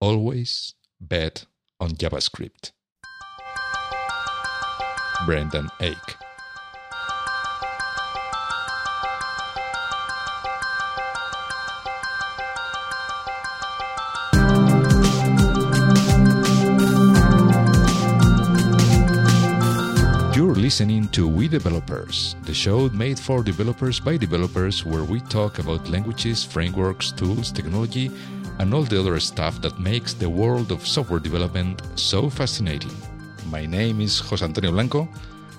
always bet on JavaScript. Brendan Eich. Listening to We Developers, the show made for developers by developers, where we talk about languages, frameworks, tools, technology, and all the other stuff that makes the world of software development so fascinating. My name is Jose Antonio Blanco,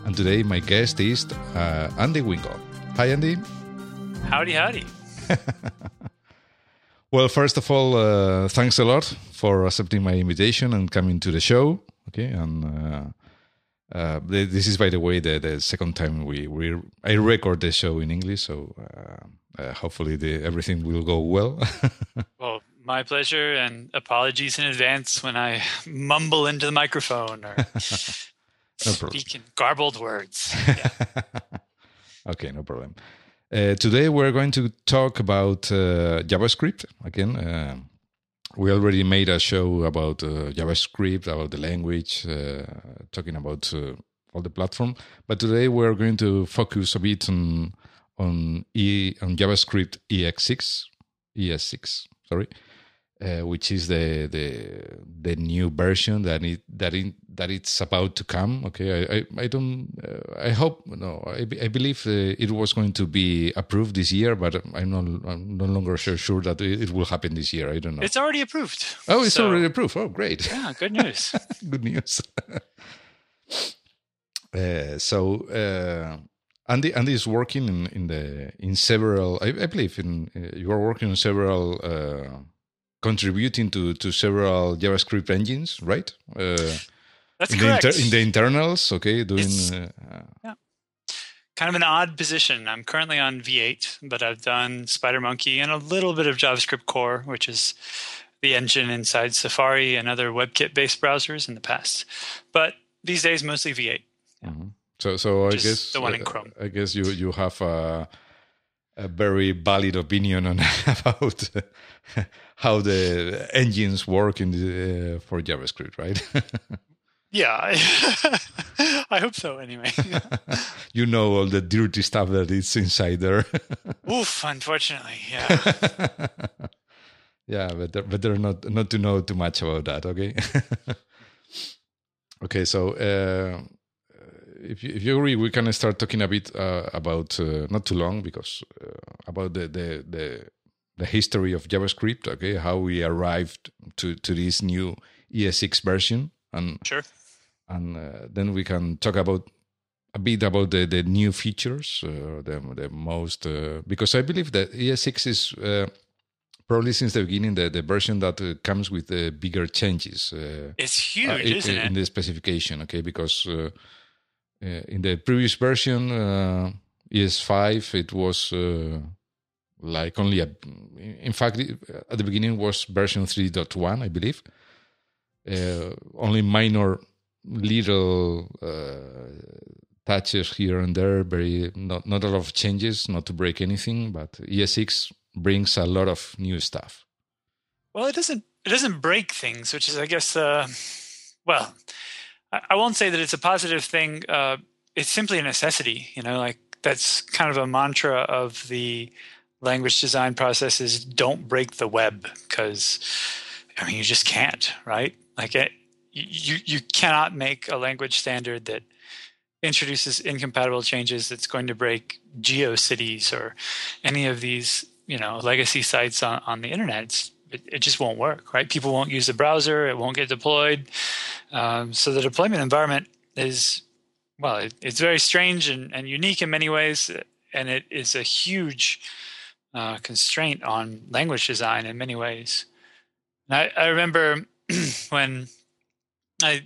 and today my guest is uh, Andy Wingo. Hi, Andy. Howdy, howdy. Well, first of all, uh, thanks a lot for accepting my invitation and coming to the show. Okay, and uh, uh, this is, by the way, the, the second time we, we I record the show in English, so uh, uh, hopefully the, everything will go well. Well, my pleasure, and apologies in advance when I mumble into the microphone or No speak in garbled words. Yeah. okay, no problem. Uh, today we're going to talk about uh, JavaScript again. We already made a show about uh, JavaScript, about the language, uh, talking about uh, all the platform. But today we're going to focus a bit on on e on JavaScript EX6, ES6, sorry, uh, which is the the the new version that it that it that it's about to come. Okay, I I, I don't uh, I hope no I, I believe uh, it was going to be approved this year, but I'm not I'm no longer sure sure that it, it will happen this year. I don't know. It's already approved. oh, it's So, already approved. Oh, great. Yeah, good news. good news. uh, so uh, Andy Andy is working in, in the in several. I, I believe in uh, you are working on several. Contributing to to several JavaScript engines, right? Uh, That's in, correct. the inter- in the internals, okay, doing. Uh, kind of an odd position. I'm currently on V8, but I've done SpiderMonkey and a little bit of JavaScript Core, which is the engine inside Safari and other WebKit-based browsers in the past. But these days, mostly V8. mhm. So so I Just guess the one in uh, Chrome. I guess you you have a a very valid opinion on about how the engines work in the, uh, for JavaScript, right? Yeah, I hope so. Anyway, you know all the dirty stuff that is inside there. oof. Unfortunately, yeah. yeah, better better not not to know too much about that. Okay. okay, so uh, if you, if you agree, we can start talking a bit uh, about uh, not too long because uh, about the, the the the history of JavaScript. Okay, how we arrived to to this new ES6 version, and Sure. and uh, then we can talk about a bit about the, the new features, uh, the the most uh, because I believe that ES6 is uh, probably since the beginning the, the version that uh, comes with the bigger changes. Uh, It's huge, uh, i- isn't it? in the specification, okay? Because in the previous version, uh, ES5, it was uh, like only a. In fact, at the beginning was version 3.1, I believe. Uh, only minor little uh, touches here and there. Very not not a lot of changes, not to break anything. But ES6 brings a lot of new stuff. Well, it doesn't. It doesn't break things, which is, I guess, uh, well, I, won't say that it's a positive thing. Uh, it's simply a necessity. You know, like that's kind of a mantra of the language design process is don't break the web because I mean you just can't, right? Like it, you you cannot make a language standard that introduces incompatible changes that's going to break GeoCities or any of these you know legacy sites on, on the internet. It's, it, it just won't work, right? People won't use the browser. It won't get deployed. Um, so the deployment environment is well, it, it's very strange and, and unique in many ways, and it is a huge uh, constraint on language design in many ways. I, I remember when I,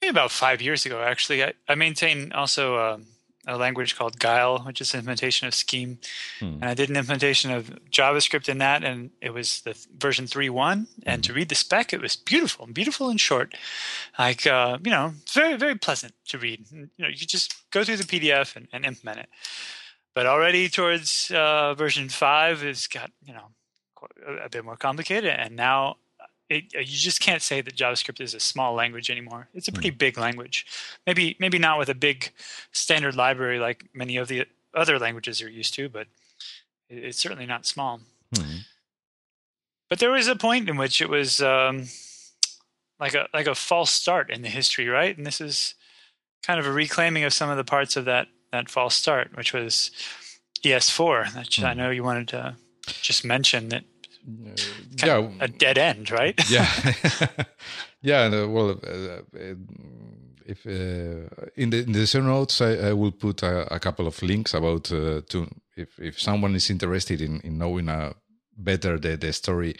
maybe about five years ago, actually, I, I maintain also a, a language called Guile, which is an implementation of Scheme. Hmm. And I did an implementation of JavaScript in that, and it was the th- version 3.1. And to read the spec, it was beautiful, beautiful and short. Like, uh, you know, very, very pleasant to read. You know, you just go through the PDF and, and implement it. But already towards uh, version 5, it's got, you know, a bit more complicated. And now it, you just can't say that JavaScript is a small language anymore. It's a pretty mm. big language. Maybe maybe not with a big standard library like many of the other languages are used to, but it, it's certainly not small. Mm. But there was a point in which it was um, like a like a false start in the history, right? And this is kind of a reclaiming of some of the parts of that that false start, which was ES4. That mm. I know you wanted to just mention that uh, yeah, a dead end, right? yeah, yeah. Uh, well, uh, if uh, in the in the show notes, I, I will put a, a, couple of links about uh, to if if someone is interested in, in knowing uh, better the the story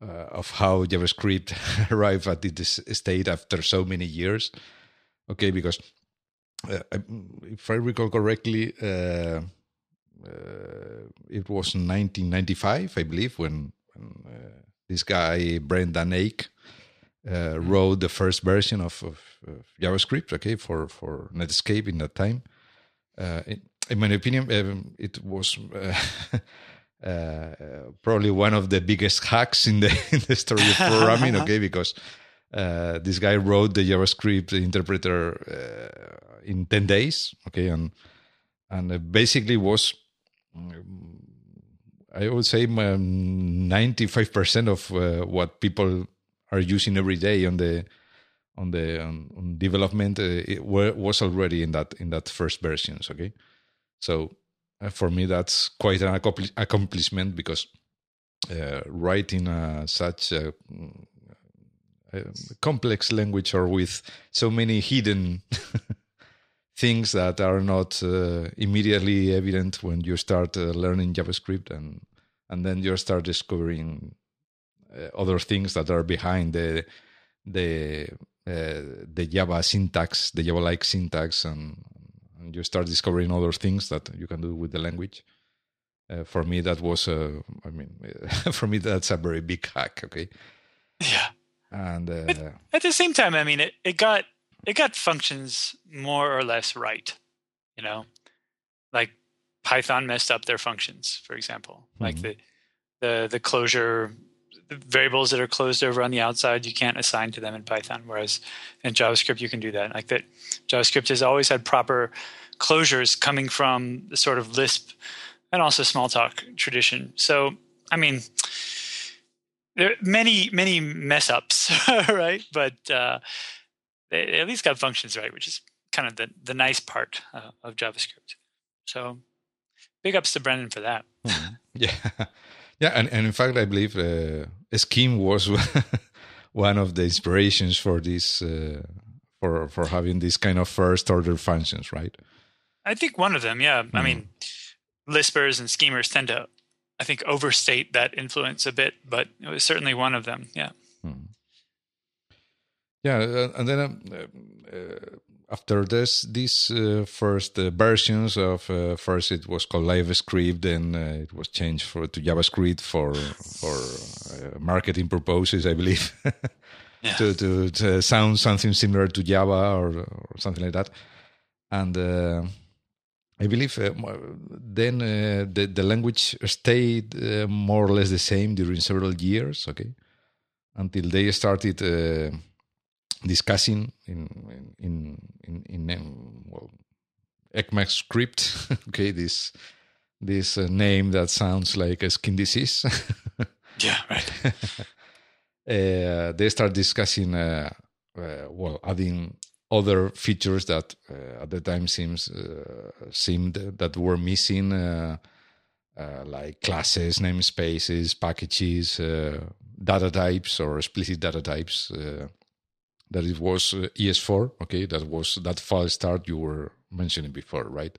of how JavaScript arrived at this state after so many years. Okay, because if I recall correctly uh, it was 1995, I believe, when, when uh, this guy Brendan Eich uh, mm-hmm. wrote the first version of, of, of, JavaScript. Okay, for for Netscape in that time. In, in, my opinion, um, it was. Uh, probably one of the biggest hacks in the in the story of programming. okay, because uh, this guy wrote the JavaScript interpreter uh, in ten days. Okay, and and basically was I would say ninety-five percent of uh, what people are using every day on the on the on, on development uh, were, was already in that in that first versions. Okay, so uh, for me that's quite an accomplishment because uh, writing such a, a complex language or with so many hidden things that are not uh, immediately evident when you start uh, learning JavaScript, and and then you start discovering uh, other things that are behind the the uh, the Java syntax, the Java-like syntax, and, and, you start discovering other things that you can do with the language. Uh, for me, that was a, I mean, for me, that's a very big hack. Okay. Yeah. And uh, at the same time, I mean, it, it got it got functions more or less right. You know, like Python messed up their functions, for example. Mm-hmm. Like the the the closure the variables that are closed over on the outside you can't assign to them in Python, whereas in JavaScript you can do that. Like that, JavaScript has always had proper closures coming from the sort of Lisp and also Smalltalk tradition. So I mean, there are many many mess ups, right? But uh, they at least got functions right, which is kind of the, the nice part uh, of JavaScript. So big ups to Brendan for that. Yeah. Yeah. And, and in fact, I believe uh, Scheme was one of the inspirations for this, uh, for, for having these kind of first order functions, right? I think one of them, yeah. Mm. I mm-hmm. mean, Lispers and schemers tend to, I think, overstate that influence a bit, but it was certainly one of them, yeah. Mm. Yeah, uh, and then um, uh, uh, after this, these uh, first uh, versions of uh, first it was called LiveScript, then it was changed for to JavaScript for for marketing purposes, I believe, yeah. to, to, to sound something similar to Java or, or something like that, and. I believe uh, then uh, the the language stayed uh, more or less the same during several years. Okay, until they started discussing in in in, in, in well ECMAScript. okay, this this uh, name that sounds like a skin disease. yeah, right. uh, they start discussing, uh, uh, well, adding other features that uh, at the time seems uh, seemed that were missing, like classes, namespaces, packages, data types, or explicit data types that it was uh, ES4. Okay, that was that file start you were mentioning before, right?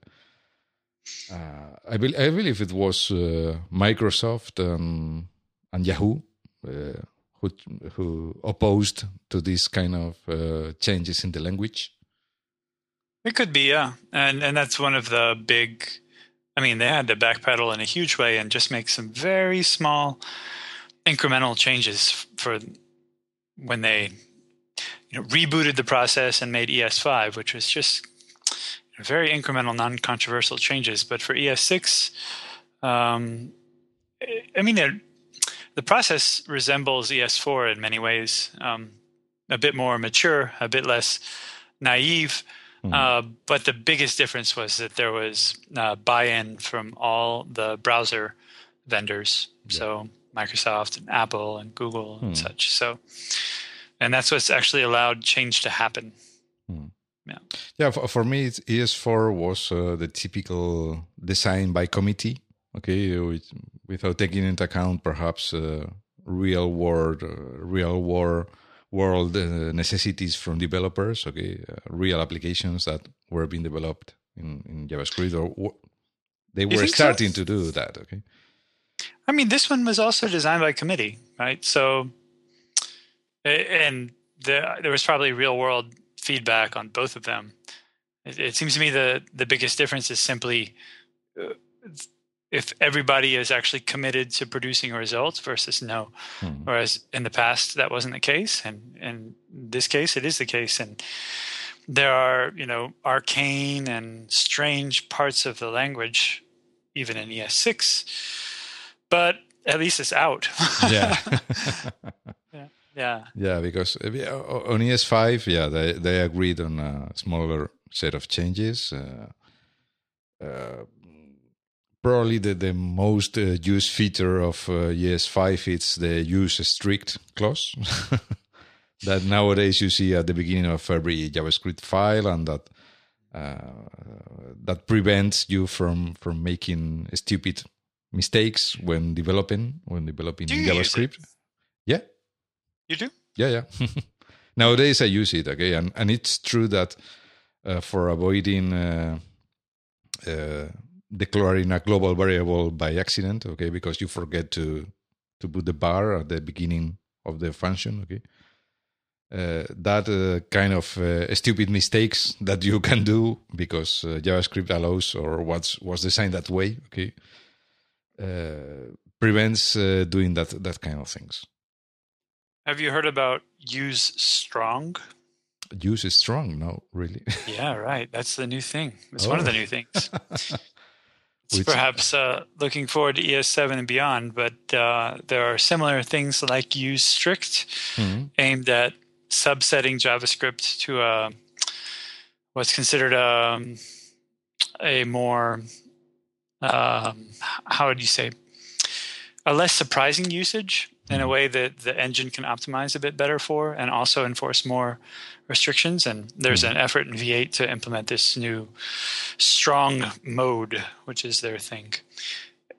Uh, I, be- I believe it was uh, Microsoft and, and Yahoo uh, who who opposed to this kind of uh, changes in the language. It could be, yeah, and and that's one of the big. I mean, they had to backpedal in a huge way and just make some very small, incremental changes for when they you know, rebooted the process and made ES5, which was just very incremental, non-controversial changes. But for ES6, um, I mean, the process resembles ES4 in many ways. Um, a bit more mature, a bit less naive. Mm-hmm. Uh, but the biggest difference was that there was uh, buy-in from all the browser vendors, yeah. so Microsoft and Apple and Google and mm. such. So, and that's what's actually allowed change to happen. Mm. Yeah, yeah. For, for me, ES4 was uh, the typical design by committee. Okay, with, without taking into account perhaps uh, real world, uh, real world world uh, necessities from developers. Okay, uh, real applications that were being developed in, in JavaScript, or they were starting so? to do that. Okay. I mean, this one was also designed by committee, right? So, and the, there was probably real world feedback on both of them. It, it seems to me the the biggest difference is simply uh, if everybody is actually committed to producing results versus no. Hmm. Whereas in the past that wasn't the case, and in this case it is the case, and there are you know arcane and strange parts of the language, even in ES6, but at least it's out. yeah. yeah. Yeah. Because on ES5, yeah, they, they agreed on a smaller set of changes. Uh, uh, probably the, the most uh, used feature of uh, ES5 is the use strict clause that nowadays you see at the beginning of every JavaScript file and that uh, that prevents you from from making stupid mistakes when developing when developing JavaScript. You do? Yeah, yeah. nowadays I use it, okay, and and it's true that uh, for avoiding uh, uh, declaring a global variable by accident, okay, because you forget to to put the var at the beginning of the function, okay. Uh, that uh, kind of uh, stupid mistakes that you can do because uh, JavaScript allows or was was designed that way, okay, uh, prevents uh, doing that that kind of things. Have you heard about use strong? Use is strong, no, really. yeah, right. That's the new thing. It's oh. one of the new things. It's perhaps uh, looking forward to ES7 and beyond, but uh, there are similar things like use strict mm-hmm. aimed at subsetting JavaScript to a what's considered a, um, a more um, how would you say a less surprising usage in a mm-hmm. way that the engine can optimize a bit better for and also enforce more restrictions. And there's mm-hmm. an effort in V8 to implement this new strong mode, which is their thing.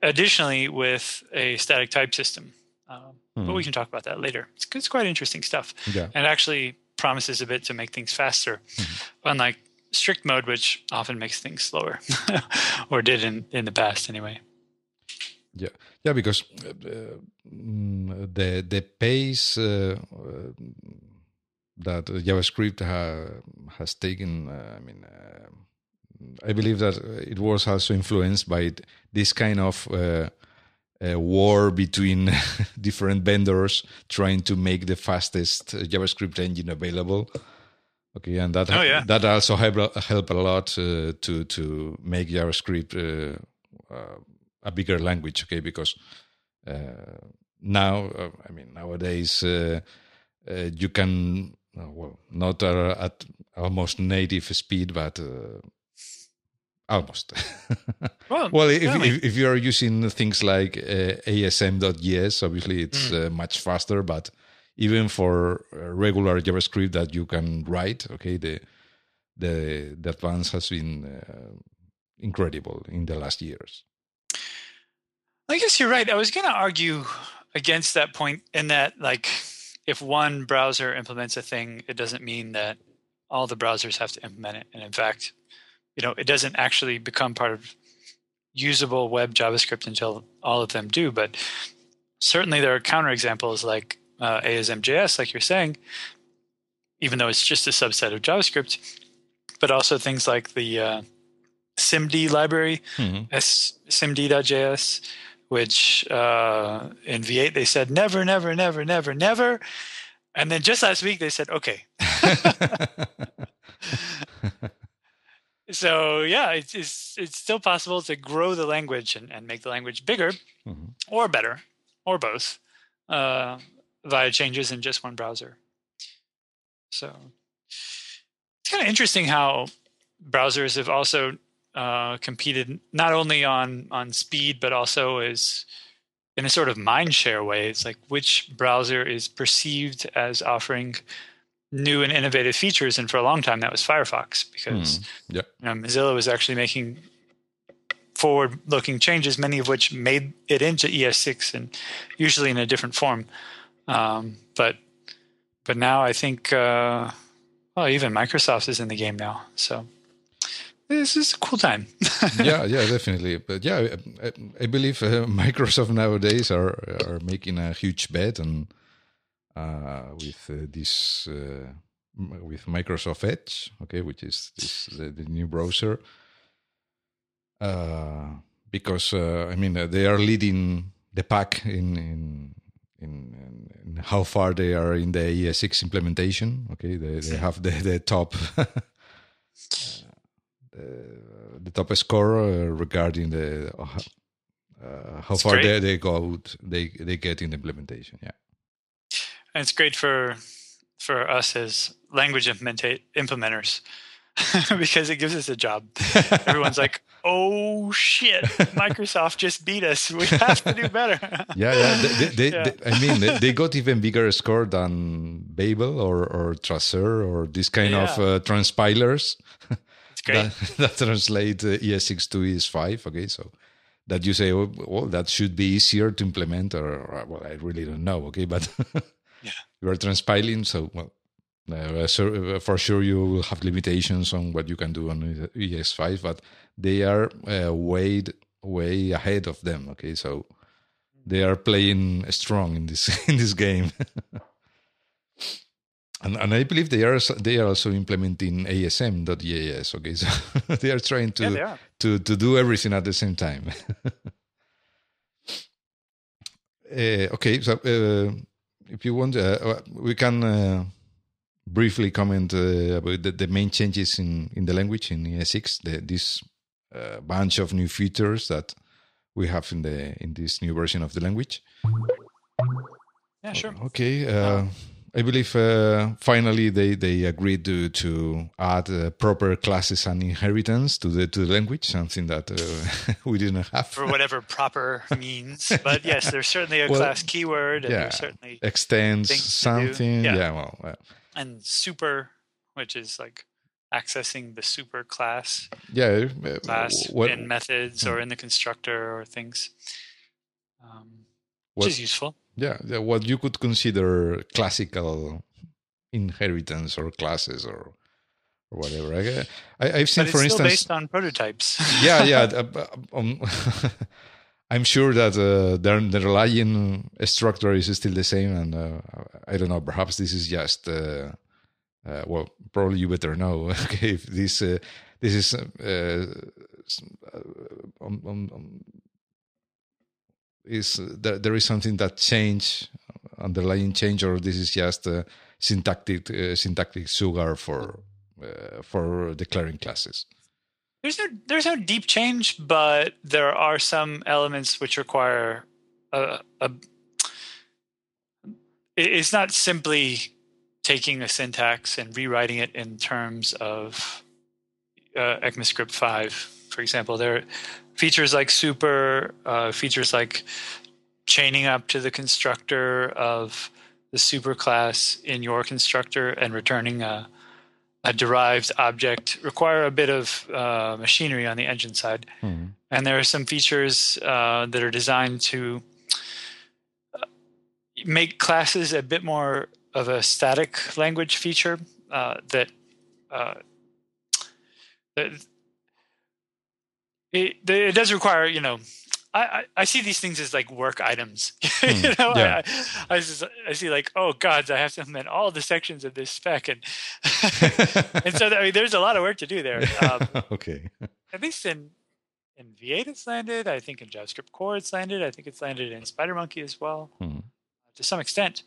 Additionally, with a static type system. Um, mm-hmm. But we mm-hmm. can talk about that later. It's, it's quite interesting stuff. Yeah. And actually promises a bit to make things faster, mm-hmm. unlike strict mode, which often makes things slower, or did in, in the past anyway. Yeah, yeah, because uh, mm, the the pace uh, that JavaScript ha, has taken, uh, I mean, uh, I believe that it was also influenced by this kind of uh, war between different vendors trying to make the fastest JavaScript engine available. Okay, and that oh, yeah. that also helped help a lot uh, to to make JavaScript a bigger language. Okay, because now, I mean, nowadays you can uh, well, not uh, at almost native speed, but uh, almost. well, well if, if, if, you're using things like uh, ASM.js, obviously it's mm. uh, much faster. But even for regular JavaScript that you can write, okay, the the the advance has been uh, incredible in the last years. I guess you're right. I was going to argue against that point in that, like if one browser implements a thing, it doesn't mean that all the browsers have to implement it. And in fact, you know, it doesn't actually become part of usable web JavaScript until all of them do. But certainly there are counterexamples like uh, ASM.js, like you're saying, even though it's just a subset of JavaScript, but also things like the uh, SIMD library, mm-hmm. SIMD.js, which uh, in V8 they said never, never, never, never, never. And then just last week they said, okay. so yeah, it's, it's, it's still possible to grow the language and, and make the language bigger mm-hmm. or better or both. uh, via changes in just one browser. So it's kind of interesting how browsers have also uh, competed not only on on speed but also as in a sort of mind share way. It's like which browser is perceived as offering new and innovative features, and for a long time that was Firefox because Mm, yeah. you know, Mozilla was actually making forward-looking changes, many of which made it into ES6 and usually in a different form. Um, but but now I think uh, well, even Microsoft is in the game now, so this is a cool time. yeah, yeah, definitely. But yeah, I, I believe uh, Microsoft nowadays are are making a huge bet on uh, with uh, this uh, with Microsoft Edge, okay, which is this the, the new browser. Uh, because uh, I mean uh, they are leading the pack in in, in in how far they are in the ES6 implementation. Okay, they they have the the top. The, the top score uh, regarding the uh, uh, how It's far great. they, they go they they get in the implementation yeah and it's great for for us as language implementa- implementers because it gives us a job. Everyone's like, "Oh shit, Microsoft just beat us. We have to do better." yeah yeah they, they, Yeah. they- i mean they, got even bigger score than babel or or Traceur or this kind of uh, transpilers Great. that, that translate uh, es6 to es5 okay so that you say oh, well that should be easier to implement or, or well i really don't know okay but Yeah. you are transpiling so well uh, so, uh, for sure you will have limitations on what you can do on es5 but they are uh, way way ahead of them okay so they are playing strong in this in this game and, and I believe they are they are also implementing ASM.js. Okay, so they are trying to yeah, are. to to do everything at the same time. uh, okay, so uh, if you want, uh, we can uh, briefly comment uh, about the, the main changes in in the language in ES6. The, this uh, bunch of new features that we have in the in this new version of the language. Yeah, sure. Okay. Uh, I believe uh, finally they, they agreed to to add uh, proper classes and inheritance to the to the language, something that uh, we didn't have. For whatever proper means, but yes, there's certainly a Well, class keyword, and yeah. there's certainly Extends things to do. something. Yeah. Yeah. Well. Uh, and super, which is like accessing the super class yeah. uh, class what, in methods or in the constructor or things, um, which what, is useful. Yeah, what you could consider classical inheritance or classes or or whatever. I, I, I've seen, But it's for still instance, based on prototypes. yeah, yeah. uh, um, I'm sure that uh, the, the relying structure is still the same, and uh, I don't know. Perhaps this is just uh, uh, well, probably you better know. Okay, if this uh, this is uh, uh, um, um, um, is there, there is something that change underlying change, or this is just uh, syntactic uh, syntactic sugar for uh, for declaring classes. There's no there's no deep change, but there are some elements which require a, a it's not simply taking a syntax and rewriting it in terms of uh, ECMAScript 5, for example. There features like super, uh, features like chaining up to the constructor of the superclass in your constructor and returning a, a derived object require a bit of uh, machinery on the engine side. Mhm. And there are some features uh, that are designed to uh, make classes a bit more of a static language feature uh, that uh, that it, it does require you know I, I, see these things as like work items you know Hmm. yeah. I, I, just, I see like oh gods, i have to implement all the sections of this spec and and so I mean, there's a lot of work to do there um, okay. at least in in V8 it's landed. I think in JavaScript Core it's landed. I think it's landed in SpiderMonkey as well, Mhm. to some extent.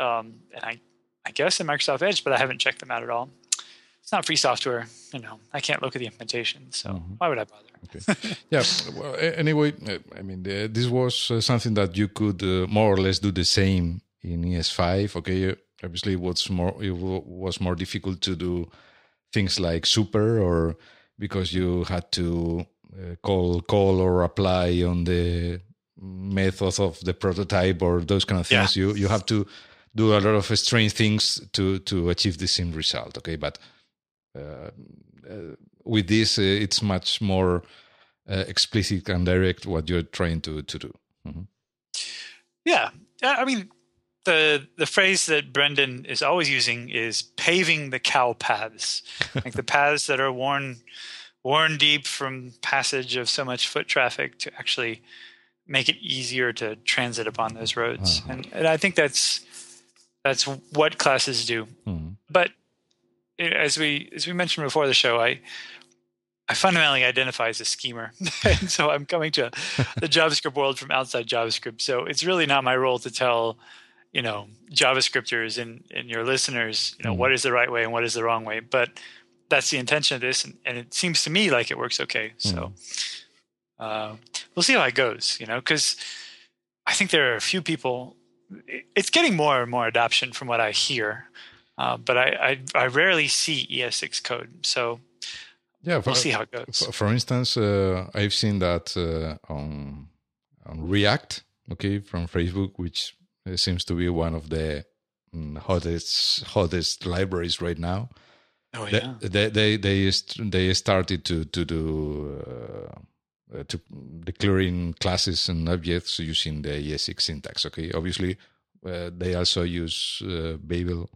Um, and I, I guess in Microsoft Edge, but I haven't checked them out at all. It's not free software. You know, I can't look at the implementation, so Mm-hmm. why would I bother? Okay. yeah. Well, anyway, uh, I mean, uh, this was uh, something that you could uh, more or less do the same in ES5. Okay. Obviously, what's more, it wa- was more difficult to do things like super, or because you had to uh, call call or apply on the method of the prototype or those kind of things. Yeah. You you have to do a lot of strange things to to achieve the same result. Okay, but with this, uh, it's much more uh, explicit and direct what you're trying to to do. Mhm. Yeah. I mean, the the phrase that Brendan is always using is paving the cow paths, like the paths that are worn worn deep from passage of so much foot traffic to actually make it easier to transit upon those roads. Uh-huh. And, and I think that's that's what classes do. Mhm. But as we as we mentioned before the show, I I fundamentally identify as a schemer, and so I'm coming to the JavaScript world from outside JavaScript. So it's really not my role to tell, you know, JavaScripters and, and your listeners, you know, Mhm. what is the right way and what is the wrong way. But that's the intention of this, and, and it seems to me like it works okay. So uh, we'll see how it goes, you know, because I think there are a few people. It's getting more and more adoption from what I hear, uh, but I, I I rarely see ES6 code. So Yeah, for, we'll see how it goes. for, for instance, uh, I've seen that uh, on on React, okay, from Facebook, which uh, seems to be one of the mm, hottest hottest libraries right now. Oh They- yeah. they they they st- they started to to do uh, uh, to declaring classes and objects using the ES6 syntax. Okay, obviously uh, they also use uh, Babel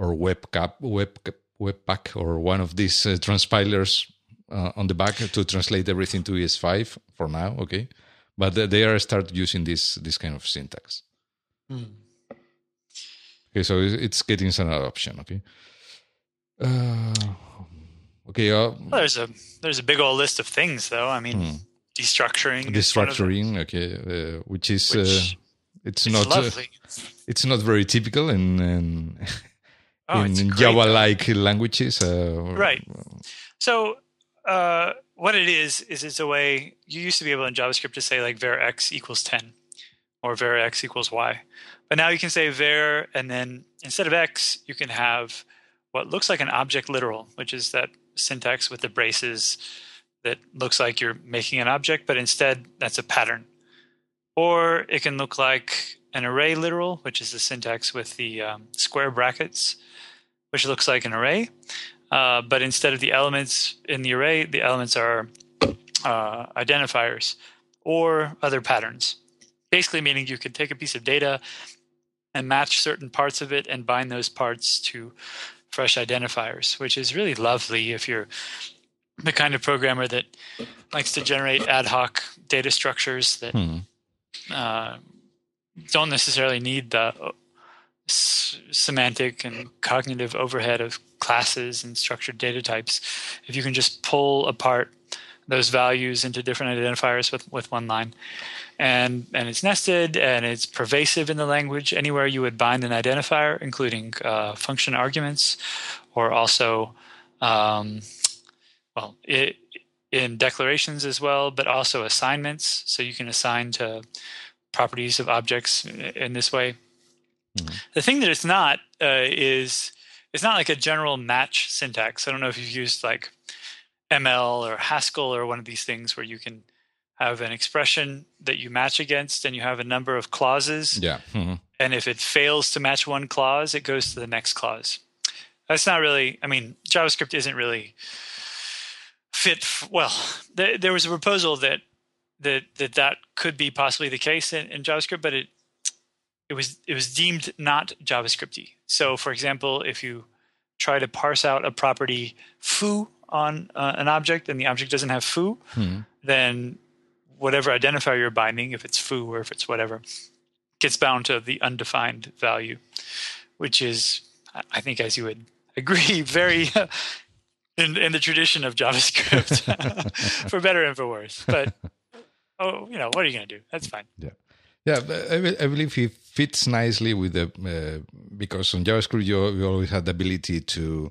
or WebCap Web Webpack or one of these uh, transpilers uh, on the back to translate everything to ES5 for now. Okay, but they- are start using this this kind of syntax. Hmm. Okay, so it's it's getting some adoption. Okay. Uh, okay. Uh, Well, there's a there's a big old list of things though. I mean, Hmm. destructuring, is one of them, destructuring. Okay, uh, which is uh, which it's is not uh, it's not very typical in in, oh, in. Java-like languages. Uh, Right. So uh, what it is is it's a way you used to be able in JavaScript to say like var x equals ten or var x equals y, but now you can say var and then instead of x you can have what looks like an object literal, which is that syntax with the braces that looks like you're making an object, but instead that's a pattern. Or it can look like an array literal, which is the syntax with the um, square brackets, which looks like an array. Uh, but instead of the elements in the array, the elements are uh, identifiers or other patterns. Basically, meaning you could take a piece of data and match certain parts of it and bind those parts to fresh identifiers, which is really lovely if you're the kind of programmer that likes to generate ad hoc data structures that Hmm. uh, don't necessarily need the uh, s- semantic and cognitive overhead of classes and structured data types. If you can just pull apart those values into different identifiers with, with one line, and and it's nested and it's pervasive in the language anywhere you would bind an identifier, including uh, function arguments, or also um, well it, in declarations as well, but also assignments. So you can assign to properties of objects in this way. Mhm. The thing that it's not uh, is it's not like a general match syntax. I don't know if you've used like ML or Haskell or one of these things where you can have an expression that you match against and you have a number of clauses Yeah. Mhm. and if it fails to match one clause, it goes to the next clause. That's not really. I mean, JavaScript isn't really fit. f well, there, there was a proposal that that that that could be possibly the case in, in JavaScript, but it it was it was deemed not JavaScripty. So, for example, if you try to parse out a property foo on uh, an object and the object doesn't have foo, Hmm. then whatever identifier you're binding, if it's foo or if it's whatever, gets bound to the undefined value, which is, I- think, as you would agree, very in, in the tradition of JavaScript, for better and for worse. But oh, you know, what are you going to do? That's fine. Yeah, Yeah, I, believe it fits nicely with the uh, because on JavaScript you, you always had the ability to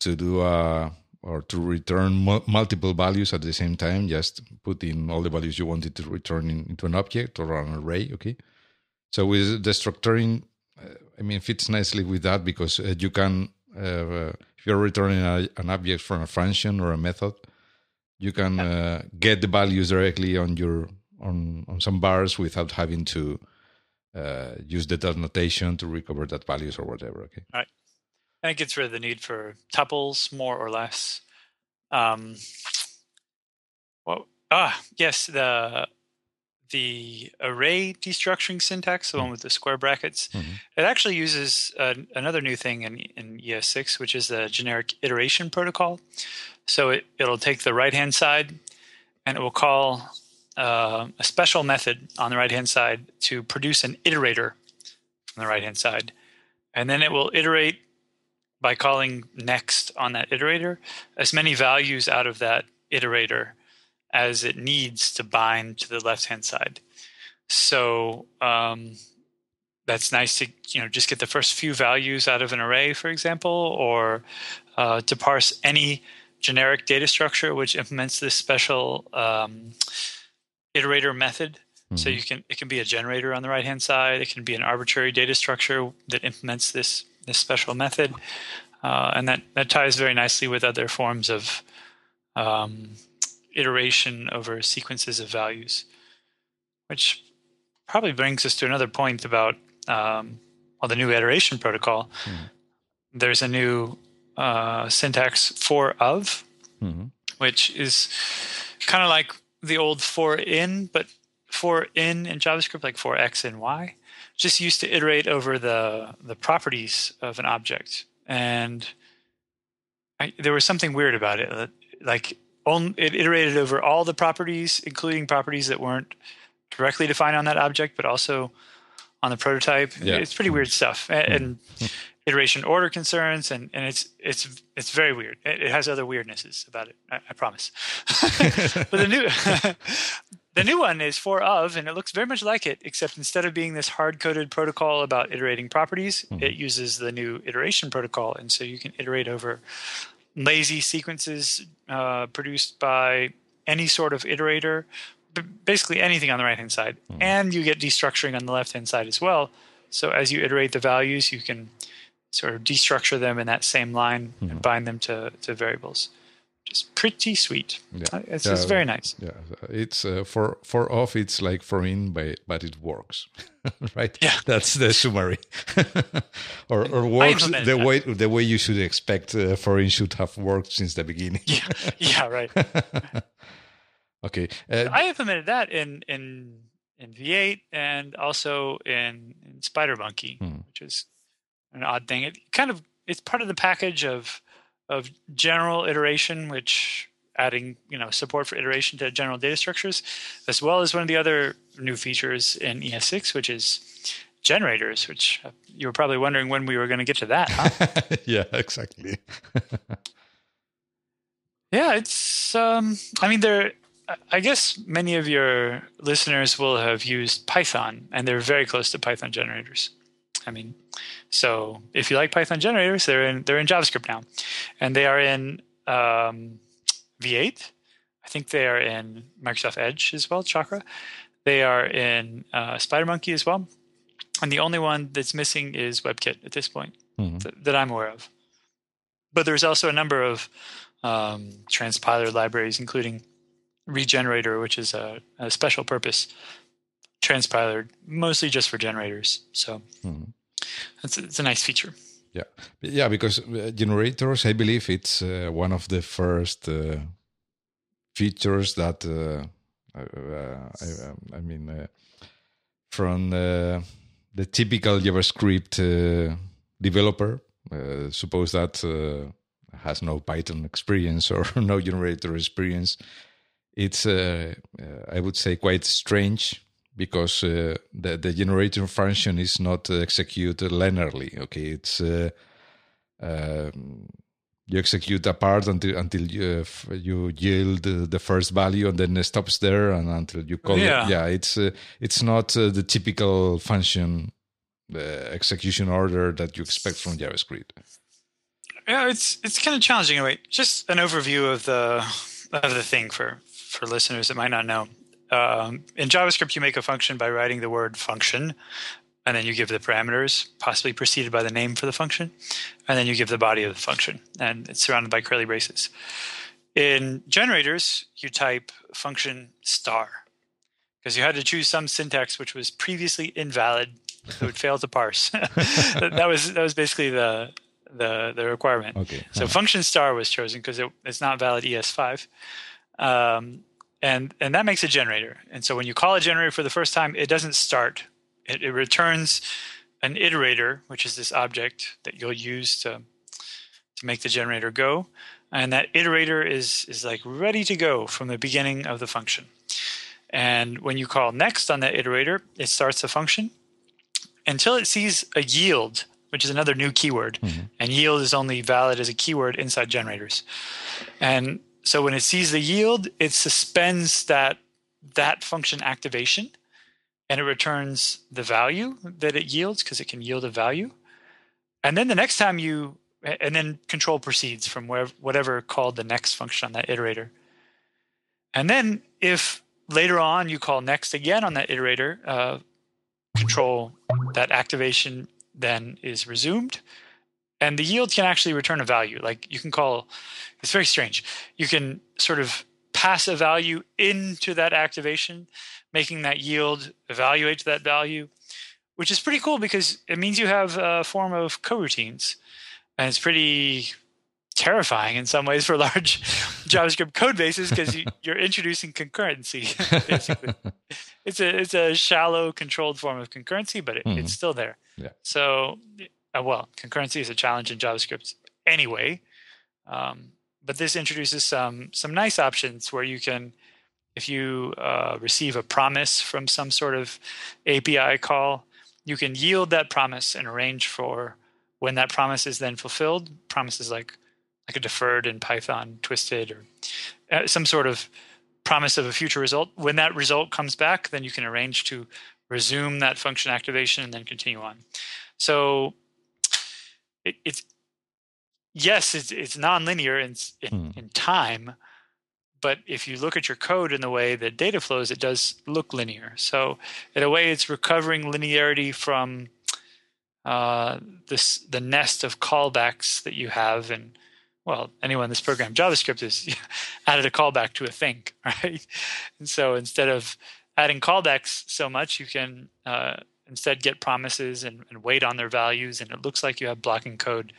to do a or to return mu- multiple values at the same time. Just put in all the values you wanted to return in, into an object or an array. Okay. So with the structuring, uh, I mean, fits nicely with that because uh, you can, uh, if you're returning a, an object from a function or a method, you can uh, get the values directly on your on on some bars without having to uh, use the dot notation to recover that values or whatever. Okay. Right. And it gets rid of the need for tuples, more or less. Um, well, ah, yes, the the array destructuring syntax, the one with the square brackets, Mhm. it actually uses uh, another new thing in, in ES6, which is the generic iteration protocol. So it, it'll take the right hand side and it will call uh, a special method on the right hand side to produce an iterator on the right hand side. And then it will iterate by calling next on that iterator as many values out of that iterator as it needs to bind to the left hand side. So um, that's nice to you know just get the first few values out of an array, for example, or uh, to parse any generic data structure which implements this special um, iterator method. So you can it can be a generator on the right hand side. It can be an arbitrary data structure that implements this this special method, uh, and that that ties very nicely with other forms of um, iteration over sequences of values, which probably brings us to another point about um, well, the new iteration protocol. There's a new uh, syntax for of, Mhm. which is kind of like the old for in, but for in in JavaScript, like for x and y, just used to iterate over the the properties of an object, and I, there was something weird about it. Like on, it iterated over all the properties, including properties that weren't directly defined on that object, but also on the prototype. Yeah. It's pretty weird stuff, and, mm-hmm. and iteration order concerns, and, and it's it's it's very weird. It, it has other weirdnesses about it. I, I promise. but the new the new one is for of, and it looks very much like it, except instead of being this hard coded protocol about iterating properties, mm-hmm. it uses the new iteration protocol, and so you can iterate over lazy sequences uh, produced by any sort of iterator, basically anything on the right hand side, and you get destructuring on the left hand side as well. So as you iterate the values, you can sort of destructure them in that same line and bind them to, to variables. Just pretty sweet. Yeah. Uh, It's, Yeah. it's very nice. Yeah, it's uh, for for of. It's like for in, but but it works, right? Yeah. that's the summary, or or works the way the way you should expect uh, for in should have worked since the beginning. Yeah, yeah, right. okay, uh, I implemented that in in in V8 and also in, in Spider Monkey, Hmm. which is an odd thing. It kind of it's part of the package of of general iteration, which adding you know support for iteration to general data structures, as well as one of the other new features in ES6, which is generators. Which uh, you were probably wondering when we were going to get to that. Huh? yeah, exactly. Yeah, it's. Um, I mean, there. I guess many of your listeners will have used Python, and they're very close to Python generators. I mean, so if you like Python generators, they're in they're in JavaScript now, and they are in um, V8. I think they are in Microsoft Edge as well, Chakra. They are in uh, SpiderMonkey as well, and the only one that's missing is WebKit at this point Mhm. th- that I'm aware of. But there's also a number of um, transpiler libraries, including Regenerator, which is a, a special purpose transpiler, mostly just for generators. So Mhm. It's, it's a nice feature. Yeah, yeah, because uh, generators, I believe it's uh, one of the first uh, features that uh, uh, I, um, I mean, uh, from uh, the typical JavaScript uh, developer, uh, suppose that uh, has no Python experience or no generator experience, it's uh, uh, I would say quite strange because uh, the the generator function is not executed linearly. Okay, it's uh, um, you execute a part until until you, uh, you yield the first value and then it stops there and until you call Yeah. it. Yeah, it's uh, it's not uh, the typical function uh, execution order that you expect from JavaScript. Yeah, it's it's kind of challenging. Anyway, just an overview of the of the thing for for listeners that might not know. Um, in JavaScript, you make a function by writing the word function, and then you give the parameters, possibly preceded by the name for the function, and then you give the body of the function, and it's surrounded by curly braces. In generators, you type function star because you had to choose some syntax which was previously invalid, it would fail to parse. that was that was basically the the the requirement. Okay. So function star was chosen because it, it's not valid ES5. Um, and and that makes a generator. And so when you call a generator for the first time, it doesn't start. It, it returns an iterator, which is this object that you'll use to to make the generator go. And that iterator is is like ready to go from the beginning of the function. And when you call next on that iterator, it starts the function until it sees a yield, which is another new keyword. Mm-hmm. And yield is only valid as a keyword inside generators. And so when it sees the yield, it suspends that that function activation and it returns the value that it yields because it can yield a value. And then the next time you and then control proceeds from wherever, whatever called the next function on that iterator. And then if later on you call next again on that iterator, uh, control that activation then is resumed and the yield can actually return a value like you can call it's very strange you can sort of pass a value into that activation making that yield evaluate to that value which is pretty cool because it means you have a form of coroutines and it's pretty terrifying in some ways for large javascript code bases because you, are introducing concurrency basically it's a it's a shallow controlled form of concurrency but it, mm-hmm. it's still there yeah. so uh, well, concurrency is a challenge in JavaScript anyway. Um, but this introduces some some nice options where you can, if you uh, receive a promise from some sort of API call, you can yield that promise and arrange for when that promise is then fulfilled. Promises like like a deferred in Python, twisted, or uh, some sort of promise of a future result. When that result comes back, then you can arrange to resume that function activation and then continue on. So it, it's yes, it's it's nonlinear in in, hmm. in time, but if you look at your code in the way that data flows, it does look linear. So in a way, it's recovering linearity from uh, this the nest of callbacks that you have and well, anyone in this program, JavaScript has added a callback to a thing, right? And so instead of adding callbacks so much, you can uh, instead get promises and, and, wait on their values, and it looks like you have blocking code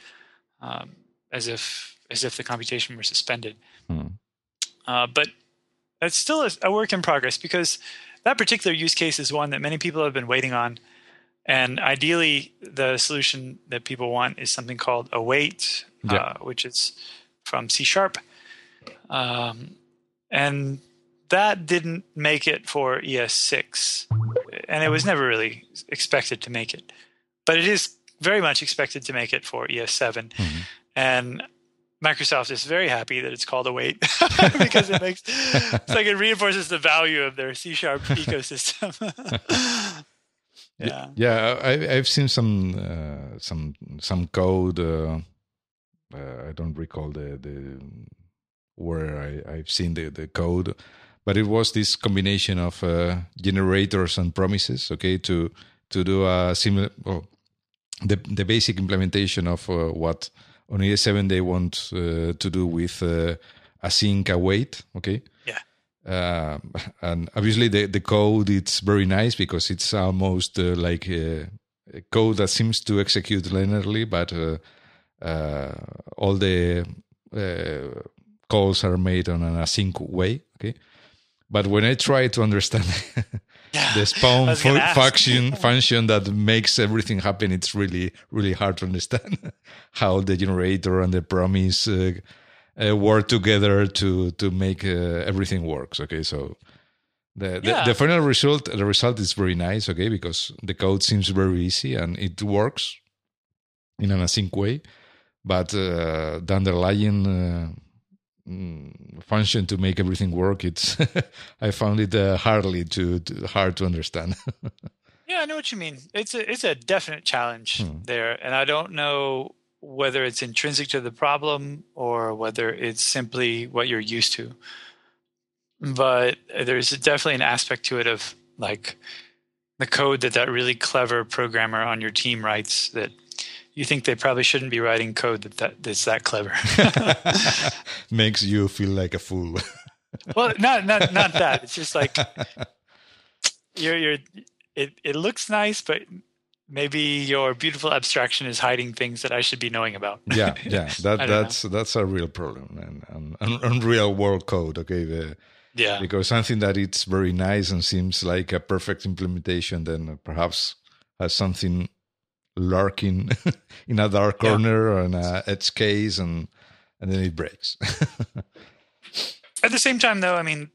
um, as if as if the computation were suspended. Hmm. Uh, but it's still a, a, work in progress because that particular use case is one that many people have been waiting on. And ideally, the solution that people want is something called await, yeah. uh, which is from C sharp. Um, and that didn't make it for ES6 and it was never really expected to make it. But it is very much expected to make it for ES7. Mm-hmm. And Microsoft is very happy that it's called await because it makes it's like it reinforces the value of their C sharp ecosystem. yeah, yeah. I, have seen some uh, some some code. Uh, uh, I don't recall the the where I, I've seen the the code, but it was this combination of uh, generators and promises okay to to do a similar well, the the basic implementation of uh, what on ES7 they want uh, to do with uh, async await okay? Yeah. Uh, and obviously the the code it's very nice because it's almost uh, like a, a, code that seems to execute linearly but all the calls are made on an async way okay? But when I try to understand yeah, the spawn function function that makes everything happen, it's really really hard to understand how the generator and the promise uh, uh, work together to to make uh, everything works. Okay, so. The, the, yeah. the, final result the result is very nice okay because the code seems very easy and it works in an async way but uh, the underlying uh, function to make everything work it's i found it uh, hardly to, to, hard to understand yeah i know what you mean it's a it's a definite challenge hmm. there and i don't know whether it's intrinsic to the problem or whether it's simply what you're used to. But there's definitely an aspect to it of like the code that that really clever programmer on your team writes that you think they probably shouldn't be writing code that, that that's that clever. Makes you feel like a fool. well, not not not that. It's just like you're you're it it looks nice, but maybe your beautiful abstraction is hiding things that I should be knowing about. yeah, yeah, that that's know. that's a real problem and, and, and, real world code. Okay, the, yeah, because something that it's very nice and seems like a perfect implementation, then perhaps has something lurking in a dark corner yeah. or in a edge case, and and then it breaks. At the same time, though, I mean,